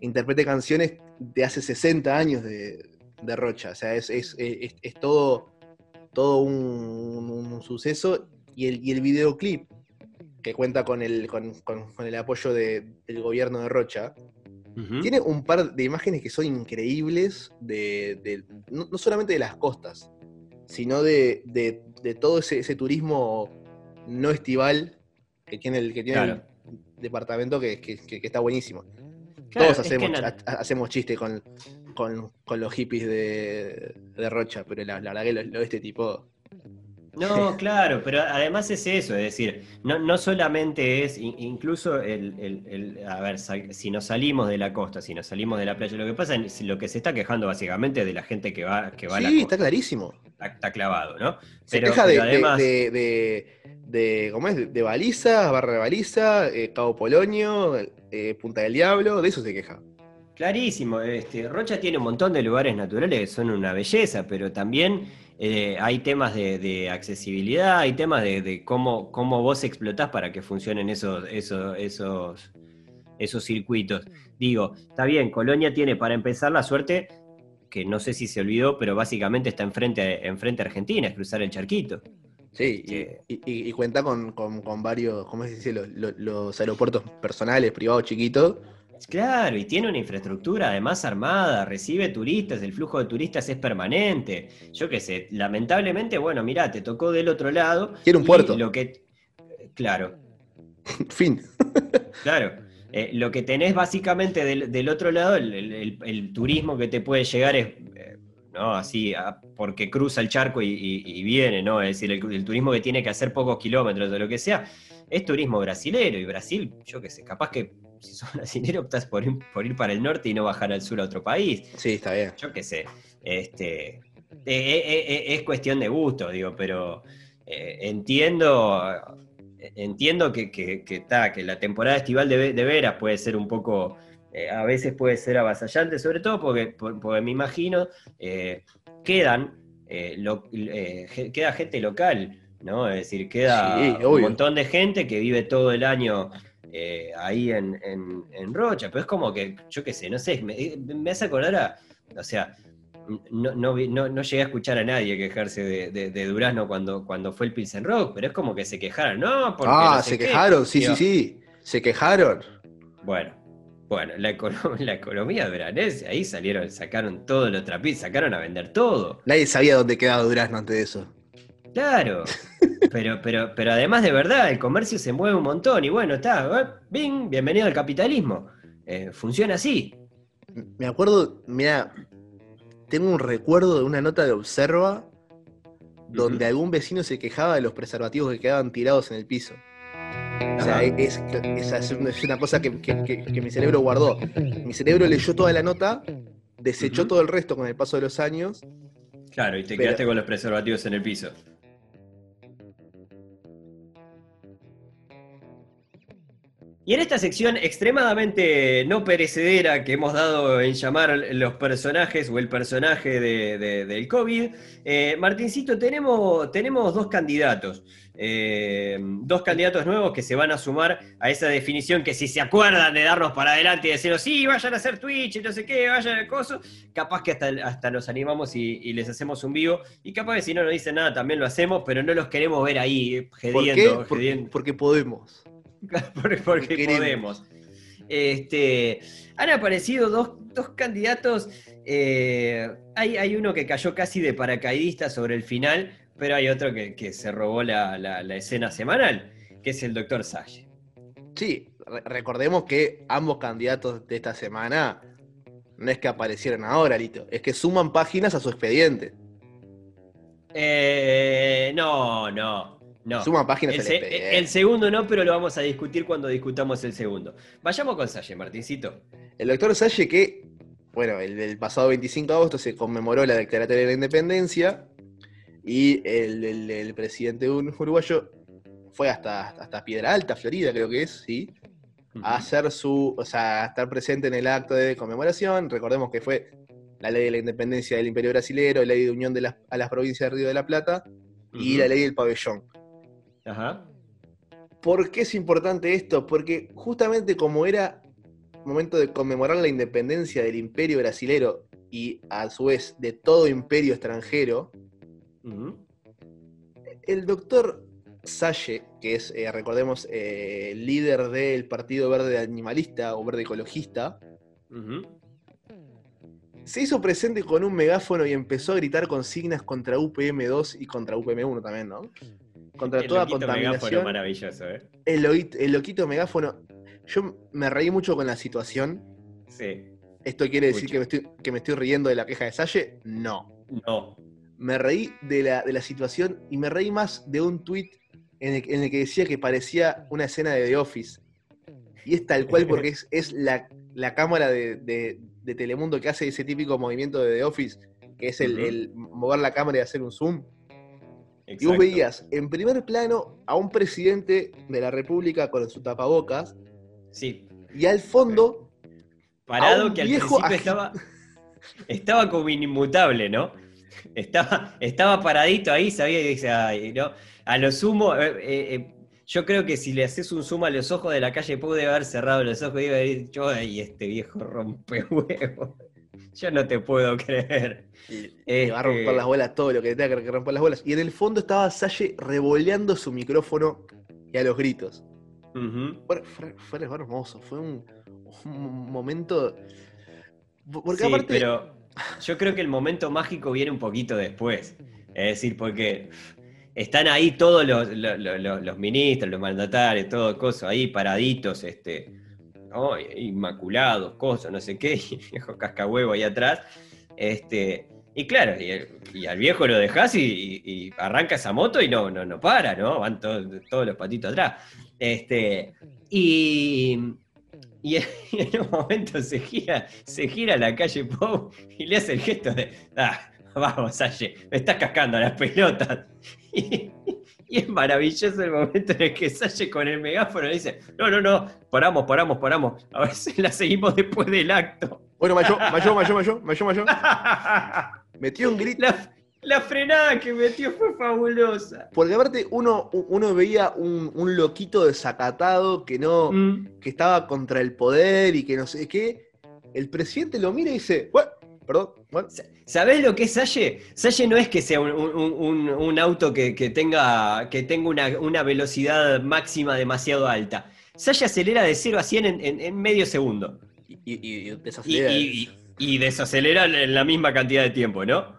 interprete canciones de hace 60 años de, de Rocha. O sea, es, es- es- es todo, todo un, un- un suceso. Y el, y el videoclip, que cuenta con el, con, con- con el apoyo de- del gobierno de Rocha, tiene un par de imágenes que son increíbles, de, de- no, no solamente de las costas, sino de, de- de todo ese, ese turismo no estival que tiene el, que tiene Claro. el departamento, que, que- que- que está buenísimo. Claro, Todos es que hacemos, ha- hacemos chiste con, con, con los hippies de, de Rocha, pero la, la verdad que lo, lo de este tipo. No, claro, pero además es eso, es decir, no, no solamente es, in- incluso el, el- el- a ver, si nos salimos de la costa, si nos salimos de la playa, lo que pasa es lo que se está quejando básicamente es de la gente que va, que va a la Sí, costa, está clarísimo. está, está clavado, ¿no? Se Pero- queja de, pero de- además- de, de- de- ¿cómo es? De baliza, barra de baliza, eh, Cabo Polonio, eh, Punta del Diablo, de eso se queja. Clarísimo, este, Rocha tiene un montón de lugares naturales que son una belleza, pero también eh, hay temas de, de accesibilidad, hay temas de, de cómo, cómo vos explotás para que funcionen esos, esos, esos, esos circuitos. Digo, está bien, Colonia tiene para empezar la suerte, que no sé si se olvidó, pero básicamente está enfrente, enfrente a Argentina, es cruzar el charquito. Sí, y, Que- y- y- y cuenta con, con- con varios, ¿cómo se dice? Los, los- los aeropuertos personales, privados, chiquitos. Claro, y tiene una infraestructura además armada, recibe turistas, el flujo de turistas es permanente. Yo qué sé, lamentablemente, bueno, mirá, te tocó del otro lado. Tiene un puerto. Lo que, claro. fin. Claro. Eh, lo que tenés básicamente del, otro lado, el, turismo que te puede llegar es, eh, ¿no? Así, porque cruza el charco y, viene, ¿no? Es decir, el, turismo que tiene que hacer pocos kilómetros o lo que sea, es turismo brasilero. Y Brasil, yo qué sé, capaz que si sos brasilero optás por ir, por ir para el norte y no bajar al sur a otro país. Sí, está bien. Yo qué sé. Este, es cuestión de gusto, digo, pero entiendo entiendo que, que, que, que la temporada estival de, de, veras puede ser un poco, eh, a veces puede ser avasallante, sobre todo porque, porque me imagino, eh, quedan, eh, queda gente local, ¿no? Es decir, queda un montón de gente que vive todo el año ahí en, en, Rocha, pero es como que, yo qué sé, no sé, me, me hace acordar a, o sea, no, no, llegué a escuchar a nadie quejarse de, Durazno cuando, cuando fue el Pilsen Rock, pero es como que se quejaron, ¿no? ah, se quejaron, sí, sí, sí, se quejaron. Bueno, bueno, la, la economía duranense, ahí salieron, sacaron todos los trapitos, sacaron a vender todo. Nadie sabía dónde quedaba Durazno antes de eso. Claro, pero, pero, pero además de verdad, el comercio se mueve un montón y bueno, está, ¿eh? bing, bienvenido al capitalismo. Eh, funciona así. Me acuerdo, mira, tengo un recuerdo de una nota de Observa donde algún vecino se quejaba de los preservativos que quedaban tirados en el piso. O sea, es, una cosa que, mi cerebro guardó. Mi cerebro leyó toda la nota, desechó todo el resto con el paso de los años. Claro, y te quedaste con los preservativos en el piso. Y en esta sección extremadamente no perecedera que hemos dado en llamar los personajes o el personaje del COVID, eh, Martincito, tenemos, tenemos dos candidatos. Eh, dos candidatos nuevos que se van a sumar a esa definición que si se acuerdan de darnos para adelante y decirnos, sí, vayan a hacer Twitch y no sé qué, vayan al coso, capaz que hasta, hasta nos animamos y, les hacemos un vivo, y capaz que si no nos dicen nada también lo hacemos, pero no los queremos ver ahí gediendo. ¿Por qué? porque podemos. porque, podemos. Este, han aparecido dos, candidatos. Eh, hay, hay, uno que cayó casi de paracaidista sobre el final, pero hay otro que, se robó la, escena semanal, que es el doctor Salle. Sí, recordemos que ambos candidatos de esta semana no es que aparecieron ahora, Lito, es que suman páginas a su expediente. Eh, no, no. No. Suma páginas el, el, segundo no, pero lo vamos a discutir cuando discutamos el segundo. Vayamos con Salle, Martincito. El doctor Salle que, bueno, el, pasado 25 de agosto se conmemoró la declaratoria de la independencia y el, presidente uruguayo fue hasta, hasta Piedra Alta, Florida, creo que es, ¿sí? A hacer su, o sea, a estar presente en el acto de conmemoración. Recordemos que fue la ley de la independencia del Imperio Brasilero, la ley de unión de las, a las provincias de Río de la Plata y la ley del pabellón. ¿Por qué es importante esto? Porque justamente como era momento de conmemorar la independencia del imperio brasilero y a su vez de todo imperio extranjero, el doctor Salle, que es, eh, recordemos, eh, líder del Partido Verde Animalista o Verde Ecologista, se hizo presente con un megáfono y empezó a gritar consignas contra UPM2 y contra UPM1 también, ¿no? Contra toda contaminación. maravilloso, ¿eh? El, loquito megáfono. Yo me reí mucho con la situación. Sí. ¿Esto quiere decir que me, estoy, que me estoy riendo de la queja de Salle? No. No. Me reí de la, situación y me reí más de un tweet en el, que decía que parecía una escena de The Office. Y es tal cual porque es, la, cámara de, Telemundo que hace ese típico movimiento de The Office, que es el mover la cámara y hacer un zoom. Y vos veías en primer plano a un presidente de la República con su tapabocas. Sí. Y al fondo. Parado, que al principio estaba, estaba como inmutable, ¿no? Estaba, estaba paradito ahí, sabía y dice, ay, ¿no? A lo sumo, eh, eh, eh, yo creo que si le haces un zoom a los ojos de la calle, pude haber cerrado los ojos y iba a decir, yo, y este viejo rompe huevo. Yo no te puedo creer. Y, va a romper las bolas todo lo que tenga que romper las bolas. Y en el fondo estaba Salle revoleando su micrófono y a los gritos. fue, hermoso, fue un, momento. Porque sí, pero yo creo que el momento mágico viene un poquito después. Es decir, porque están ahí todos los, los, los- los ministros, los mandatarios, todo cosas ahí paraditos, este, ay, inmaculados, cosas, no sé qué, y el viejo cascahuevo ahí atrás. Este, y claro, y, el- y al viejo lo dejas y, y- arranca esa moto y no, no, no para, ¿no? Van todos, todos los patitos atrás. Este, y, y en un momento se gira, se gira a la calle Pau y le hace el gesto de, ah, vamos, Salle, me estás cascando las pelotas. y es maravilloso el momento en el que Salle con el megáfono le dice, no, no, no, paramos, paramos, paramos, a ver si la seguimos después del acto. Bueno, Mayo, Mayo, Mayo, Mayo, Mayo, Mayo. Metió un grito. La, la frenada que metió fue fabulosa. Porque aparte uno, uno veía un, un loquito desacatado que no. Mm. que estaba contra el poder y que no sé qué. El presidente lo mira y dice, bueno, perdón, bueno. ¿Sabés lo que es Salle? Salle no es que sea un, un- un- un auto que, que tenga, que tenga una, una velocidad máxima demasiado alta. Salle acelera de 0 a 100 en, en- en medio segundo. Y, y- y Y, desacelera. y- y- y desacelera en la misma cantidad de tiempo, ¿no?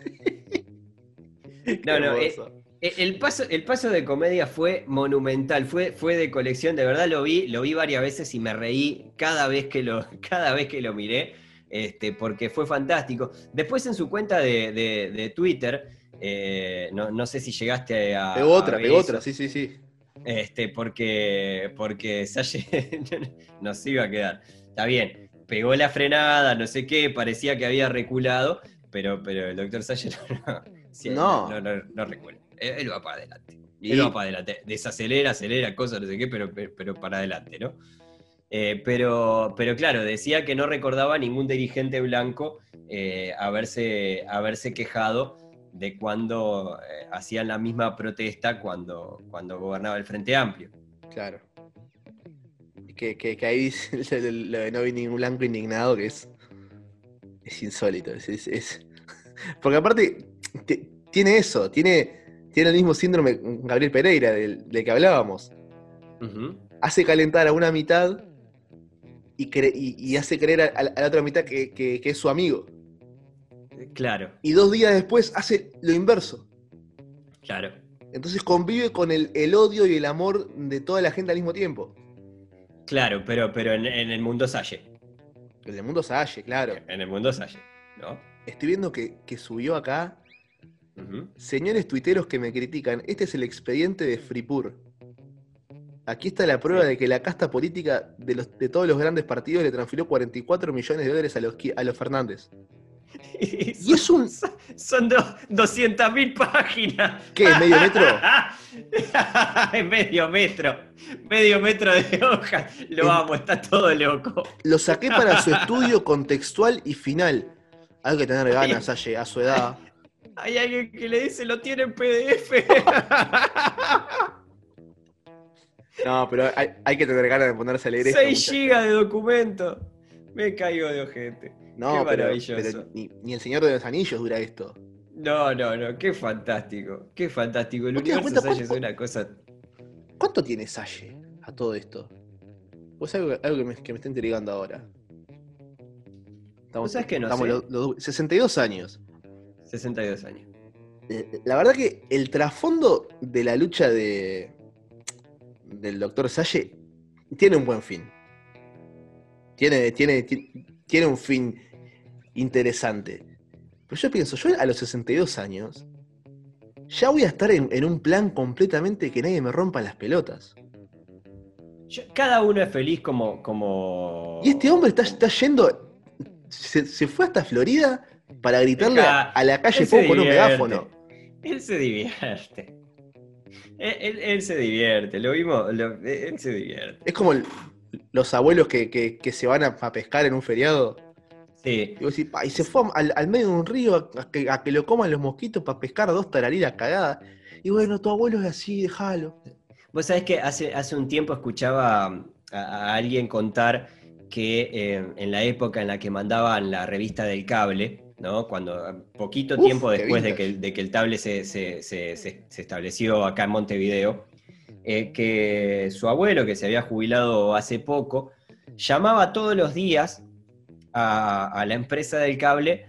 No, no, hermoso. Eh, El paso, el paso de comedia fue monumental, fue, fue de colección, de verdad lo vi, lo vi varias veces y me reí cada vez que lo, cada vez que lo miré, este, porque fue fantástico. Después en su cuenta de, de- de Twitter, eh, no, no sé si llegaste a... Pegó otra, a ver pegó eso, otra, sí, sí, sí. Este, porque, porque Salle nos iba a quedar. Está bien, pegó la frenada, no sé qué, parecía que había reculado, pero, pero el doctor Salle no, no, sí, No. no, no- recula. Él, él va para adelante. Y- Él va para adelante. Desacelera, acelera, cosas, no sé qué, pero, pero para adelante, ¿no? Eh, pero, pero claro, decía que no recordaba ningún dirigente blanco eh, haberse, haberse quejado de cuando eh, hacían la misma protesta cuando, cuando gobernaba el Frente Amplio. Claro. Que, que, que ahí dice lo, de no vi ningún blanco indignado, que es. Es insólito. Es, es- es- Porque aparte, te- tiene eso, tiene, tiene el mismo síndrome Gabriel Pereira del, del que hablábamos. Hace calentar a una mitad y, cre- y, y hace creer a, a la- otra mitad que, que- que es su amigo. Claro, Y dos días después hace lo inverso. claro. Entonces convive con el, el odio y el amor de toda la gente al mismo tiempo. Claro, pero, pero en, en el mundo Salle. El del mundo Salle, claro. En el mundo Salle, ¿no? Estoy viendo que, que subió acá. Señores tuiteros que me critican, este es el expediente de Fripur. Aquí está la prueba Sí. de que la casta política de, los, de todos los grandes partidos le transfirió 44 millones de dólares a los, Ki- a los Fernández. Y es un. Son do- 200.000 páginas. ¿Qué? ¿Medio metro? Es medio metro. Medio metro de hojas. Lo En- amo, está todo loco. Lo saqué para su estudio contextual y final. Hay que tener ganas, Salle, a su edad. Hay alguien que le dice lo tiene en PDF. No, pero hay, hay que tener ganas de ponerse a leer esto. 6 muchachos. gigas de documento. Me caigo de ojete. No, Qué pero, maravilloso. pero ni, ni el Señor de los Anillos dura esto. No, no, no, qué fantástico. Qué fantástico. El ¿Vos te das universo cuenta Salle es una cosa. ¿Cuánto tiene Salle a todo esto? Pues algo, algo que, me, que me está intrigando ahora. Estamos, ¿Vos sabés que no estamos sé? los- los- 62 años. 62 años. Eh, La verdad que el trasfondo de la lucha de del doctor Salle tiene un buen fin. Tiene, tiene, ti- tiene un fin interesante. Pero yo pienso, yo a los 62 años ya voy a estar en, en un plan completamente que nadie me rompa las pelotas. Yo- cada uno es feliz como. como... Y este hombre está, está yendo, se, se fue hasta Florida para gritarle a, a la calle Pou con un megáfono. Él se divierte. Él, él- él se divierte, lo vimos, lo- él se divierte. Es como el- los abuelos que, que- que se van a, a pescar en un feriado. Sí, Y vos decís, "Pa, y se fue al, al medio de un río a, a que, a que lo coman los mosquitos para pescar dos tarariras cagadas. Y bueno, tu abuelo es así, déjalo. Vos sabés que hace, hace un tiempo escuchaba a, a alguien contar que eh, en la época en la que mandaban la revista del cable, ¿no? Cuando poquito Uf, tiempo después de que, el- de que el cable se, se- se- se- se estableció acá en Montevideo, eh, que su abuelo, que se había jubilado hace poco, llamaba todos los días a, a la empresa del cable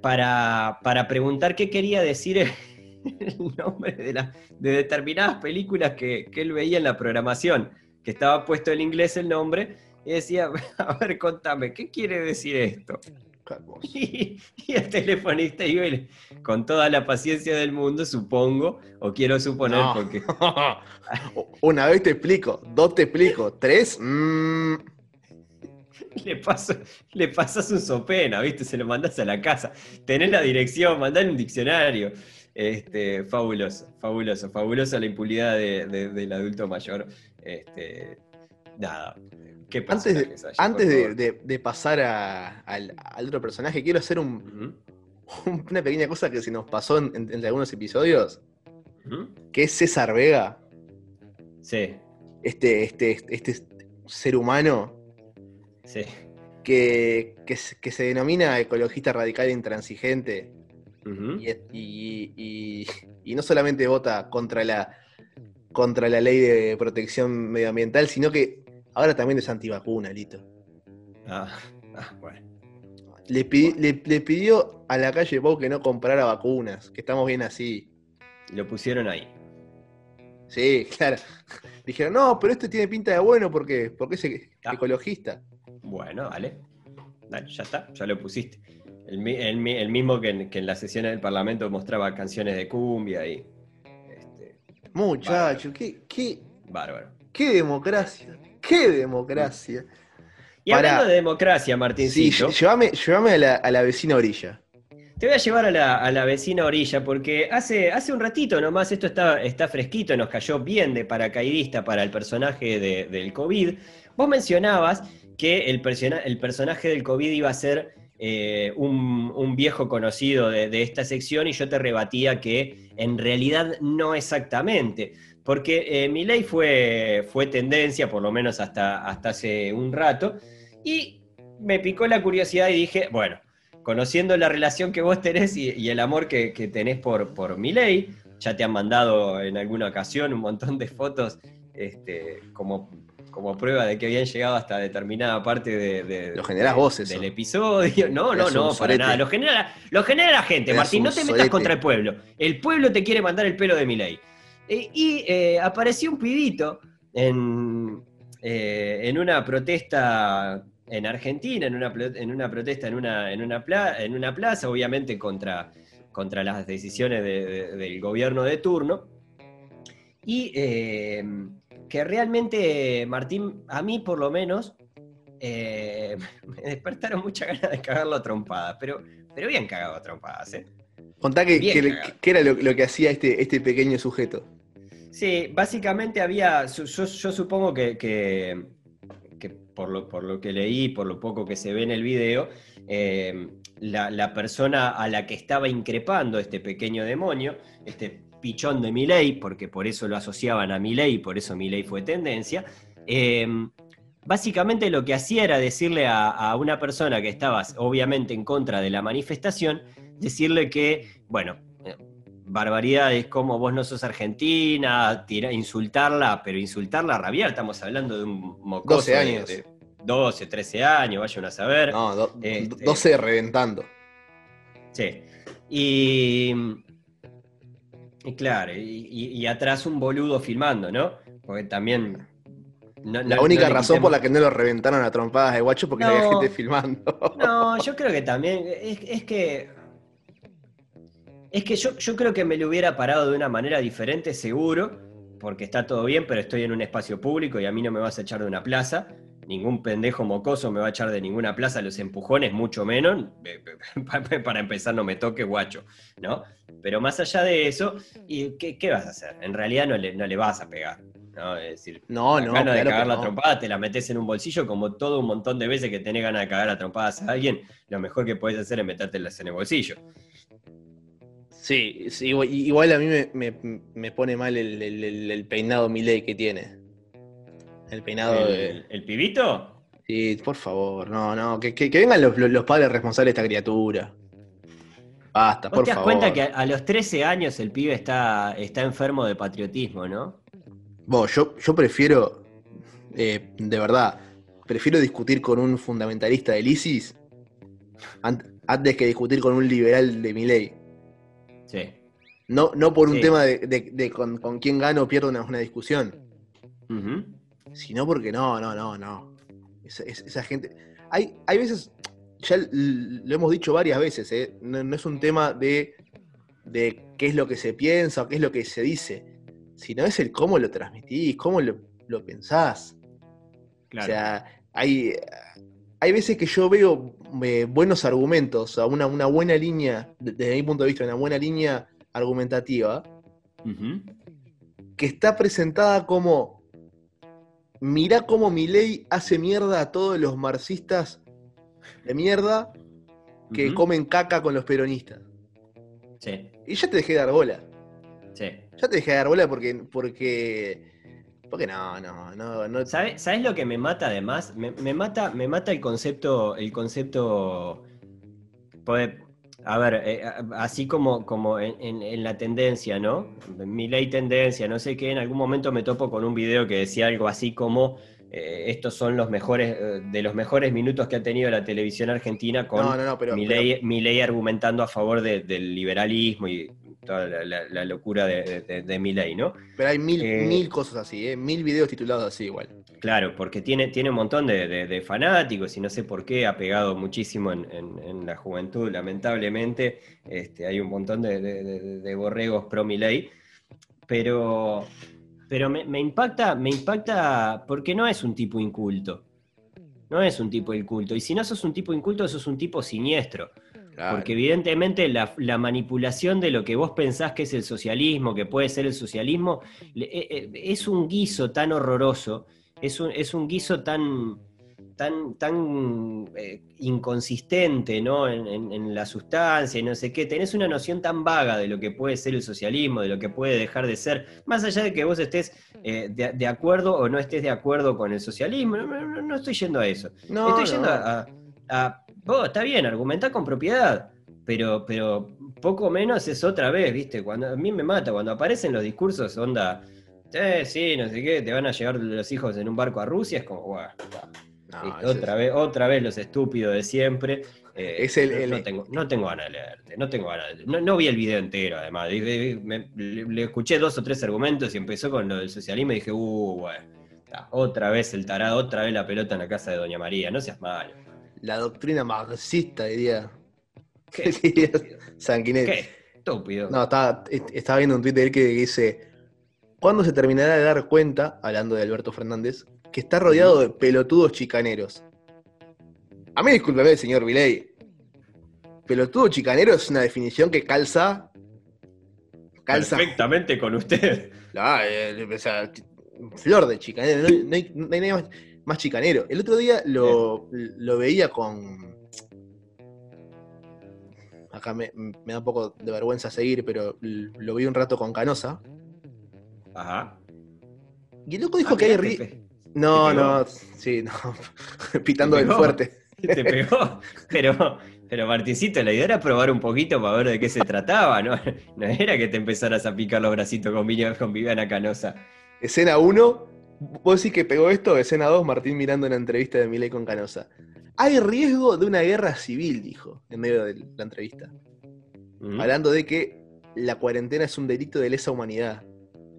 para, para preguntar qué quería decir el nombre de, la- de determinadas películas que, que él veía en la programación, que estaba puesto en inglés el nombre, y decía, a ver, contame, ¿qué quiere decir esto? Y, y el telefonista con toda la paciencia del mundo, supongo, o quiero suponer, No. porque Una vez te explico, dos te explico, tres. mm, le, paso, le pasas un sopena, ¿viste? Se lo mandas a la casa. Tenés la dirección, mandale un diccionario. Este, fabuloso, fabuloso, fabulosa la impunidad de- de- del adulto mayor. Este, nada. ¿Qué antes hay, antes de, favor? de- de pasar a- al, al otro personaje, quiero hacer un- una pequeña cosa que se nos pasó en- en- entre algunos episodios, que es César Vega, Sí, este, este, este ser humano sí. que, que, se- que se denomina ecologista radical e intransigente y, y- y- y no solamente vota contra la, contra la ley de protección medioambiental, sino que ahora también es antivacuna, Lito. Ah, ah, bueno. Le, pi- le- le pidió a la calle que no comprara vacunas, que estamos bien así. Lo pusieron ahí. Sí, claro. Dijeron, no, pero este tiene pinta de bueno porque, porque es e- Ah. ecologista. Bueno, dale. Dale, ya está, ya lo pusiste. El, mi- el mi- el mismo que en, que en las sesiones del Parlamento mostraba canciones de cumbia y. Este, Muchacho, qué, qué, bárbaro. qué democracia. Qué democracia. Y Pará. hablando de democracia, Sí, Martincito, lle- llévame, llévame a, la, a la vecina orilla. te voy a llevar a la, a la vecina orilla porque hace, hace un ratito nomás, esto está, está fresquito, nos cayó bien de paracaidista para el personaje de- del COVID. Vos mencionabas que el, persona- el personaje del COVID iba a ser eh, un, un viejo conocido de, de esta sección y yo te rebatía que en realidad no exactamente, porque eh, Milei fue, fue tendencia, por lo menos hasta, hasta hace un rato, y me picó la curiosidad y dije, bueno, conociendo la relación que vos tenés y, y el amor que, que tenés por, por Milei, ya te han mandado en alguna ocasión un montón de fotos este, como, como prueba de que habían llegado hasta determinada parte de, de- Lo generás de- vos eso. del episodio. No, no, no, para nada. Lo genera, lo genera la gente, Martín. No te metas contra el pueblo. El pueblo te quiere mandar el pelo de Milei. Eh, y eh, apareció un pibito en, eh, en una protesta en Argentina, en una, en una protesta en una, en, una pla- en una plaza, obviamente contra, contra las decisiones de- de- del gobierno de turno. Y eh, que realmente, Martín, a mí por lo menos, eh, me despertaron muchas ganas de cagarlo a trompadas, pero, pero bien cagado a trompadas, ¿eh? Contá que era lo, lo que hacía este, este pequeño sujeto. Sí, básicamente había, yo, supongo que, por, lo, por lo que leí, por lo poco que se ve en el video, eh, la, persona a la que estaba increpando este pequeño demonio, este pichón de Milei, porque por eso lo asociaban a Milei y por eso Milei fue tendencia, eh, básicamente lo que hacía era decirle a una persona que estaba obviamente en contra de la manifestación, decirle que, bueno, eh, barbaridades como vos no sos argentina, tira- insultarla, pero insultarla rabiar, estamos hablando de un mocoso 12 de- años. de 12, 13 años, vayan a saber. No, do- Este- 12 reventando. Sí. Y, y claro, y, atrás un boludo filmando, ¿no? Porque también... no- La no- única no razón por la que no lo reventaron a trompadas de guacho porque había No. gente filmando. No, yo creo que también. Es, es que. Es que yo, yo creo que me lo hubiera parado de una manera diferente, seguro, porque está todo bien, pero estoy en un espacio público y a mí no me vas a echar de una plaza. Ningún pendejo mocoso me va a echar de ninguna plaza, los empujones mucho menos. Para empezar, no me toque guacho, ¿no? Pero más allá de eso, ¿y qué, qué vas a hacer? En realidad no le, no le vas a pegar. ¿no? Es decir, No, la no, gana de cagar la no. trompada, te la metes en un bolsillo como todo un montón de veces que tenés ganas de cagar a trompadas a alguien, lo mejor que puedes hacer es metértelas en el bolsillo. Sí, sí, igual, igual a mí me, me- me pone mal el, el- el- el peinado Miley que tiene. El peinado de... ¿El, pibito? Sí, por favor, no, no, que, que- que vengan los, los- padres responsables de esta criatura. Basta, ¿Vos por te das favor. cuenta que a, los 13 años el pibe está, está enfermo de patriotismo, ¿no? Vos, yo, yo prefiero, eh, de verdad, prefiero discutir con un fundamentalista del ISIS ant- antes que discutir con un liberal de mi ley. Sí. No, no por un Sí. tema de, de- de con, con quién gana o pierde una, una discusión, sino porque no, no, no, no. Esa, es- esa gente. Hay, hay veces, ya lo hemos dicho varias veces, ¿eh? no, no es un tema de, de qué es lo que se piensa o qué es lo que se dice, sino es el cómo lo transmitís, cómo lo, lo pensás. Claro. O sea, hay, hay veces que yo veo eh, buenos argumentos, o sea, una, una buena línea, de- desde mi punto de vista, una buena línea argumentativa, que está presentada como, mirá cómo Milei hace mierda a todos los marxistas de mierda que comen caca con los peronistas. Sí, Y ya te dejé de dar bola. sí. Ya te dejé de dar bola porque, porque, porque no, no, no, no. ¿Sabe- ¿Sabes lo que me mata además? Me, me mata, me mata el concepto, el concepto. puede- a ver, eh, así como, como en, en- en la tendencia, ¿no? Mi ley tendencia, no sé qué, en algún momento me topo con un video que decía algo así como eh, estos son los mejores, eh, de los mejores minutos que ha tenido la televisión argentina con no, no, no, pero, Milei, Milei argumentando a favor de- del liberalismo y toda la, la- la locura de, de, ¿no? pero, hay mil, eh, mil cosas así, ¿eh? mil videos titulados así igual. Claro, porque tiene, tiene un montón de, fanáticos y no sé por qué ha pegado muchísimo en, en- en la juventud, lamentablemente. Este, hay un montón de, borregos pro Milei, pero, pero me, me impacta, me impacta porque no es un tipo inculto. No es un tipo inculto. Y si no sos un tipo inculto, sos un tipo siniestro. Claro. Porque evidentemente la, la manipulación de lo que vos pensás que es el socialismo, que puede ser el socialismo, eh, eh, es un guiso tan horroroso, es un, es un guiso tan, tan, tan eh, inconsistente ¿no? en, en- en la sustancia y no sé qué. Tenés una noción tan vaga de lo que puede ser el socialismo, de lo que puede dejar de ser, más allá de que vos estés eh, de, de acuerdo o no estés de acuerdo con el socialismo, no, no- no estoy yendo a eso. No, Estoy yendo a, a- a- vos, está bien, argumentá con propiedad, pero, pero poco menos es otra vez, ¿viste? Cuando, a mí me mata, cuando aparecen los discursos, onda, eh, sí, no sé qué, te van a llevar los hijos en un barco a Rusia, es como, No, ese otra vez, otra vez los estúpidos de siempre. eh, Es el- no, el- no tengo, no tengo ganas de leerte, no tengo ganas de- no, no vi el video entero, además. me- le, le escuché dos o tres argumentos y empezó con lo del socialismo y dije, uh, bueno, otra vez el tarado, otra vez la pelota en la casa de Doña María, no seas malo. La doctrina marxista, diría. ¿Qué? diría? Sanguinetti. ¿Qué? Estúpido. No, estaba, est- estaba viendo un tweet de él que dice: ¿Cuándo se terminará de dar cuenta, hablando de Alberto Fernández, que está rodeado de pelotudos chicaneros? A mí, discúlpeme, señor Viley. Pelotudo chicanero es una definición que calza. Calza. Perfectamente con usted. Ah, eh, o sea, flor de chicanero. No, no hay, no hay nadie más, chicanero. El otro día lo, lo veía con. Acá me, me da un poco de vergüenza seguir, pero lo vi un rato con Canosa. Ajá. Y el loco dijo Ah, que hay ri- No, no, sí, no. Pitando ¿Te del fuerte. Te pegó. Pero, pero Martincito, la idea era probar un poquito para ver de qué se trataba, ¿no? No era que te empezaras a picar los bracitos con, con Viviana Canosa. Escena 1, vos decís que pegó esto. Escena 2, Martín mirando una entrevista de Milei con Canosa. Hay riesgo de una guerra civil, dijo, en medio de la entrevista. ¿Mm? Hablando de que la cuarentena es un delito de lesa humanidad.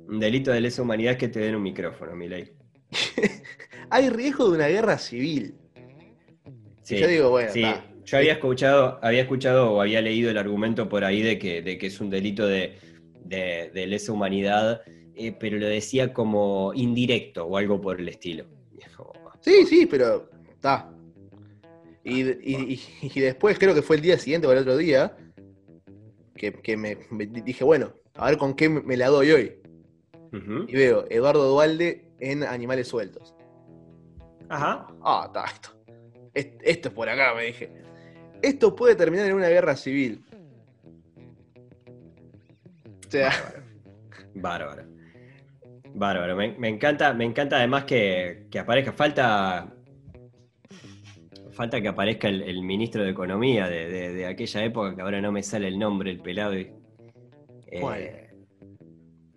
Un delito de lesa humanidad es que te den un micrófono, Milei. Hay riesgo de una guerra civil. Sí, yo digo, bueno, sí. Yo había escuchado, había escuchado o había leído el argumento por ahí de que, de que es un delito de, de- de lesa humanidad, eh, pero lo decía como indirecto o algo por el estilo. Como, Sí, sí, pero está. Y, y- y- y después creo que fue el día siguiente o el otro día que, que me, me dije, bueno, a ver con qué me la doy hoy. Y veo Eduardo Dualde en Animales Sueltos. Ajá. Ah, está esto. Es- Esto es por acá, me dije. Esto puede terminar en una guerra civil. O sea, Bárbaro. Bárbaro. Me, me encanta, me encanta además que, que aparezca. Falta. Falta que aparezca el, el ministro de Economía de, de- de aquella época, que ahora no me sale el nombre, el pelado. y- eh, ¿Cuál?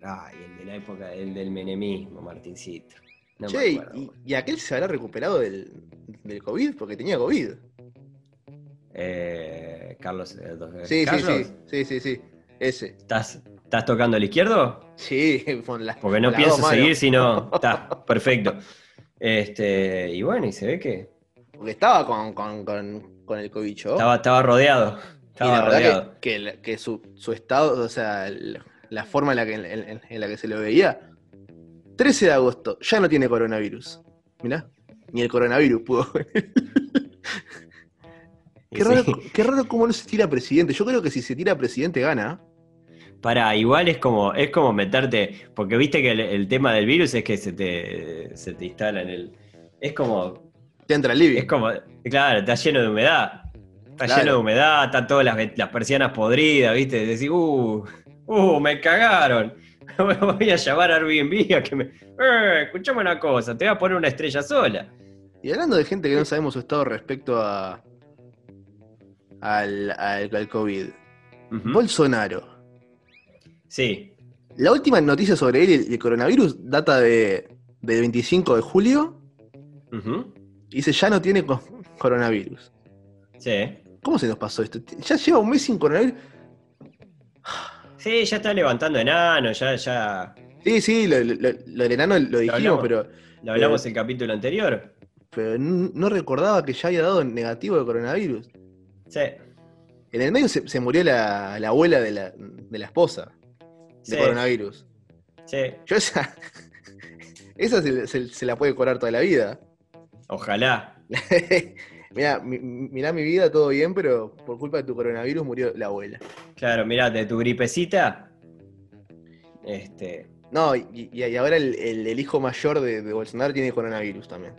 ay, el de la época, el del menemismo, Martincito. No che, y, acuerdo. y aquel se habrá recuperado del, del COVID porque tenía COVID. Eh, Carlos. eh, dos- Sí, sí, Carlos, sí, sí, sí, sí. Ese. Estás, ¿Estás tocando al izquierdo? Sí, con la- Porque no con pienso seguir, sino. Está, perfecto. Este, y bueno, y se ve que Porque estaba con, con, con, con el cobicho. estaba, estaba rodeado. y Estaba la verdad rodeado. que, que, la- que su, su estado, o sea, la, la forma en la, que, en, en- en la que se lo veía. 13 de agosto, ya no tiene coronavirus. Mirá, ni el coronavirus pudo. Y Qué raro, sí. qué raro cómo no se tira presidente. Yo creo que si se tira presidente gana. Pará, igual es como, es como meterte. Porque viste que el, el tema del virus es que se te, se te instala en el. Es como. Te entra el living. Es como. Claro, está lleno de humedad. Está Claro. lleno de humedad, están todas las, las persianas podridas, ¿viste? Decís, uh, uh, me cagaron. Voy a llamar a Airbnb a que me. Eh, escuchame una cosa, te voy a poner una estrella sola. Y hablando de gente que no sabemos su estado respecto a al, al, al COVID. Bolsonaro. Sí, La última noticia sobre él y el, el coronavirus data de, del 25 de julio. ujú, Y dice, ya no tiene co- coronavirus. sí. ¿Cómo se nos pasó esto? Ya lleva un mes sin coronavirus. Sí, ya está levantando enano, ya, ya. Sí, sí, lo, lo, del enano lo dijimos, hablamos. pero, Lo hablamos en el capítulo anterior. pero no recordaba que ya había dado negativo de coronavirus. Sí, En el medio se, se murió la, la abuela de la, de la esposa de Sí. coronavirus. sí. Yo esa, esa se, se- se la puede cobrar toda la vida. Ojalá. mirá, mi, mirá mi vida, todo bien, pero por culpa de tu coronavirus murió la abuela. Claro, mirá, de tu gripecita. Este. No, y, y- ahora el, el- el hijo mayor de, de Bolsonaro tiene coronavirus también.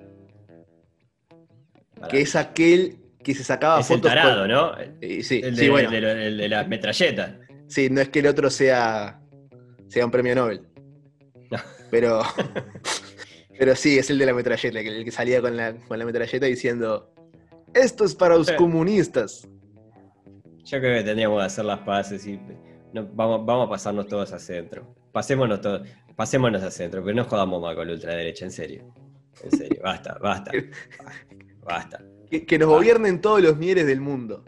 pará. Que es aquel que se sacaba Es el tarado, con- ¿no? Eh, sí, El sí, de, bueno. el de el de las metralletas. Sí, no es que el otro sea, sea un premio Nobel. No. Pero, pero sí, es el de la metralleta, el que- salía con la, con la metralleta diciendo, esto es para los Sí. comunistas. Yo creo que tendríamos que hacer las paces y no, vamos, vamos a pasarnos todos a centro. Pasémonos todos, pasémonos a centro, pero no jodamos más con la ultraderecha, en serio. En serio, basta, basta. Basta, Que, que nos gobiernen todos los mieres del mundo.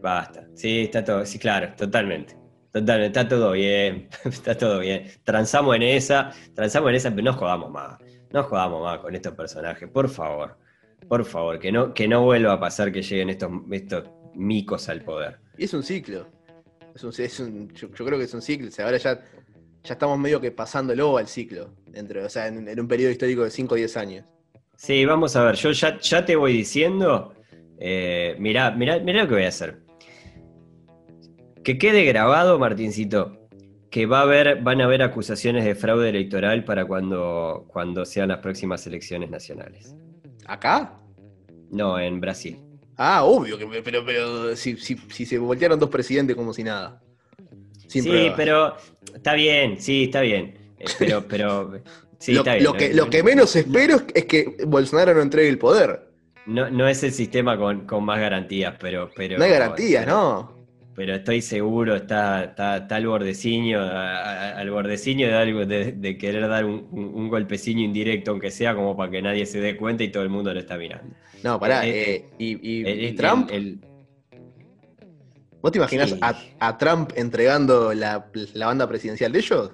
basta. Sí, está todo, sí, claro, totalmente. Totalmente, está todo bien, está todo bien. Transamos en esa, transamos en esa, pero no jodamos más. No jodamos más con estos personajes, por favor. Por favor, que no, que no vuelva a pasar que lleguen estos, estos micos al poder. Y es un ciclo. Es un, es un- yo, yo creo que es un ciclo. O sea, ahora ya, ya estamos medio que pasándolo al ciclo. Dentro, o sea, en, en un periodo histórico de 5 o 10 años. Sí, vamos a ver, yo ya, ya te voy diciendo, eh, mirá, mirá, mirá lo que voy a hacer. Que quede grabado, Martincito, que va a haber, van a haber acusaciones de fraude electoral para cuando, cuando sean las próximas elecciones nacionales. ¿Acá? No, en Brasil. Ah, obvio, que, pero, pero si, si, si se voltearon dos presidentes como si nada. Sin sí, pruebas. pero está bien, sí, está bien. Eh, pero, pero, sí, lo, está bien. lo que, lo que menos espero es- es que Bolsonaro no entregue el poder. No, no es el sistema con, con más garantías, pero, pero. no hay garantías, ¿no? Pero estoy seguro, está, está, está al a- a- al bordeciño de algo, de, de querer dar un, un, golpeciño indirecto, aunque sea como para que nadie se dé cuenta y todo el mundo lo está mirando. No, pará. Eh, eh, y, y- El- y el- Trump, el- ¿vos te imaginas Sí. a, a Trump entregando la, la banda presidencial de ellos?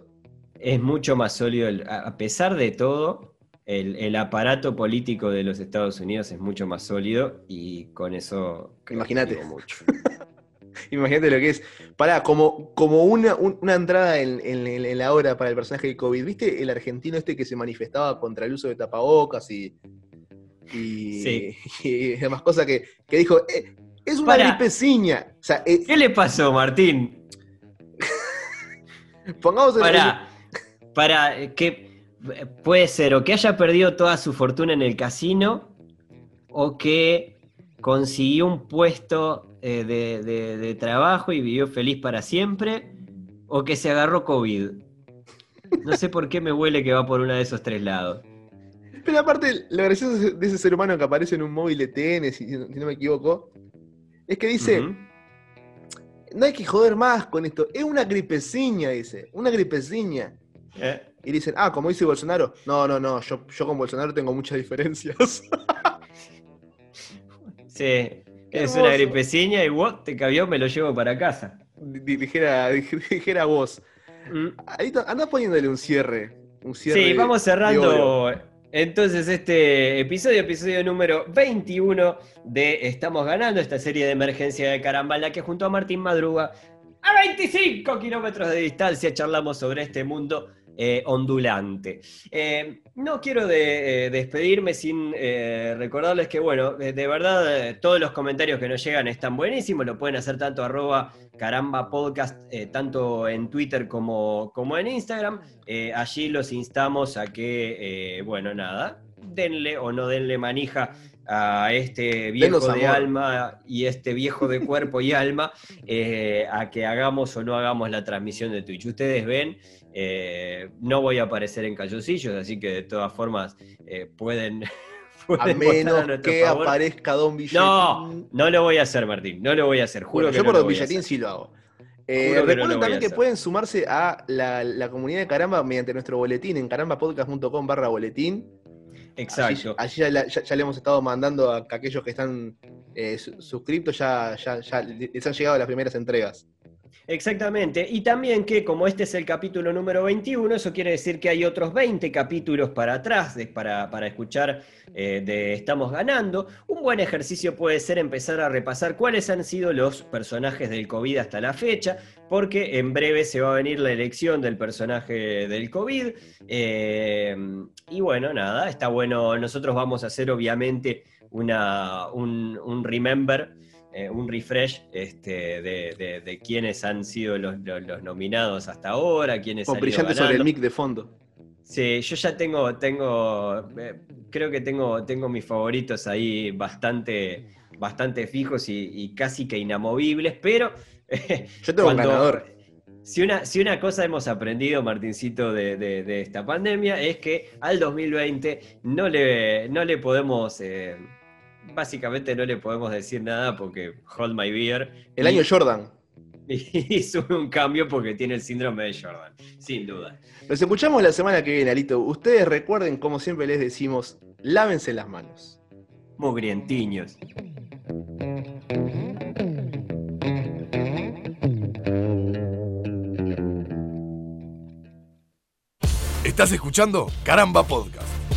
es mucho más sólido, a pesar de todo, el, el aparato político de los Estados Unidos es mucho más sólido y con eso Imagínate. mucho. Imagínate lo que es. Pará, como, como una, un- una entrada en, en- en la obra para el personaje de COVID. ¿Viste el argentino este que se manifestaba contra el uso de tapabocas y. y, Sí. y demás cosas que, que dijo, "Eh, es una gripeciña. O sea, eh, ¿Qué le pasó, Martín? pongamos en Para, para eh, que puede ser o que haya perdido toda su fortuna en el casino o que consiguió un puesto eh, de, de- de trabajo y vivió feliz para siempre o que se agarró COVID. No sé por qué me huele que va por uno de esos tres lados. Pero aparte, lo gracioso de ese ser humano que aparece en un móvil de TN, si, si no me equivoco, es que dice, no hay que joder más con esto, es una gripeciña, dice, una gripeciña. Eh, Y dicen, ah, como dice Bolsonaro, no, no, no, yo, yo con Bolsonaro tengo muchas diferencias. Sí, es hermoso. una gripeciña y vos te cabió, me lo llevo para casa. Di- dijera, dijera vos. Mm. Ahí anda poniéndole un cierre. Un cierre Sí, vamos cerrando entonces este episodio, episodio número 21 de Estamos Ganando, esta serie de emergencia de caramba, en la que junto a Martín Madruga, a 25 kilómetros de distancia, charlamos sobre este mundo eh, ondulante. Eh, no quiero eh, despedirme sin eh, recordarles que, bueno, de, verdad, eh, todos los comentarios que nos llegan están buenísimos, lo pueden hacer tanto arroba caramba podcast, tanto en Twitter como, como en Instagram. Allí los instamos a que, bueno, nada, denle o no denle manija a este viejo de alma y este viejo de cuerpo y alma eh, a que hagamos o no hagamos la transmisión de Twitch. Ustedes ven, eh, no voy a aparecer en calzoncillos, así que de todas formas eh, pueden, A menos que favor. aparezca Don Billetín. No, no lo voy a hacer, Martín, no lo voy a hacer, juro Bueno, que yo no por Don Billetín sí lo hago. Eh, no recuerden también que hacer. pueden sumarse a la, la comunidad de Caramba mediante nuestro boletín en carambapodcast.com barra boletín. Exacto. Allí, allí ya, la- ya- ya le hemos estado mandando a aquellos que están eh, su- suscriptos, ya, ya, ya les han llegado las primeras entregas. Exactamente. Y también que como este es el capítulo número 21, eso quiere decir que hay otros 20 capítulos para atrás para, para escuchar eh, de Estamos ganando. Un buen ejercicio puede ser empezar a repasar cuáles han sido los personajes del COVID hasta la fecha, porque en breve se va a venir la elección del personaje del COVID. Eh, y bueno, nada, está bueno. Nosotros vamos a hacer obviamente una, un, un remember eh, un refresh este, de, de- de quiénes han sido los, los- los nominados hasta ahora, quiénes han brillante sobre el ganando. mic de fondo. Sí, yo ya tengo, tengo, eh, creo que tengo, tengo mis favoritos ahí bastante, bastante fijos y, y casi que inamovibles, pero Yo tengo un ganador. si una, si una cosa hemos aprendido, Martincito, de, de- de esta pandemia, es que al 2020 no le, no le podemos, eh, básicamente no le podemos decir nada porque hold my beer. El y- año Jordan. y sube un cambio porque tiene el síndrome de Jordan, sin duda. Nos escuchamos la semana que viene, Alito. Ustedes recuerden, como siempre les decimos, lávense las manos. Mugrientiños. Estás escuchando Caramba Podcast.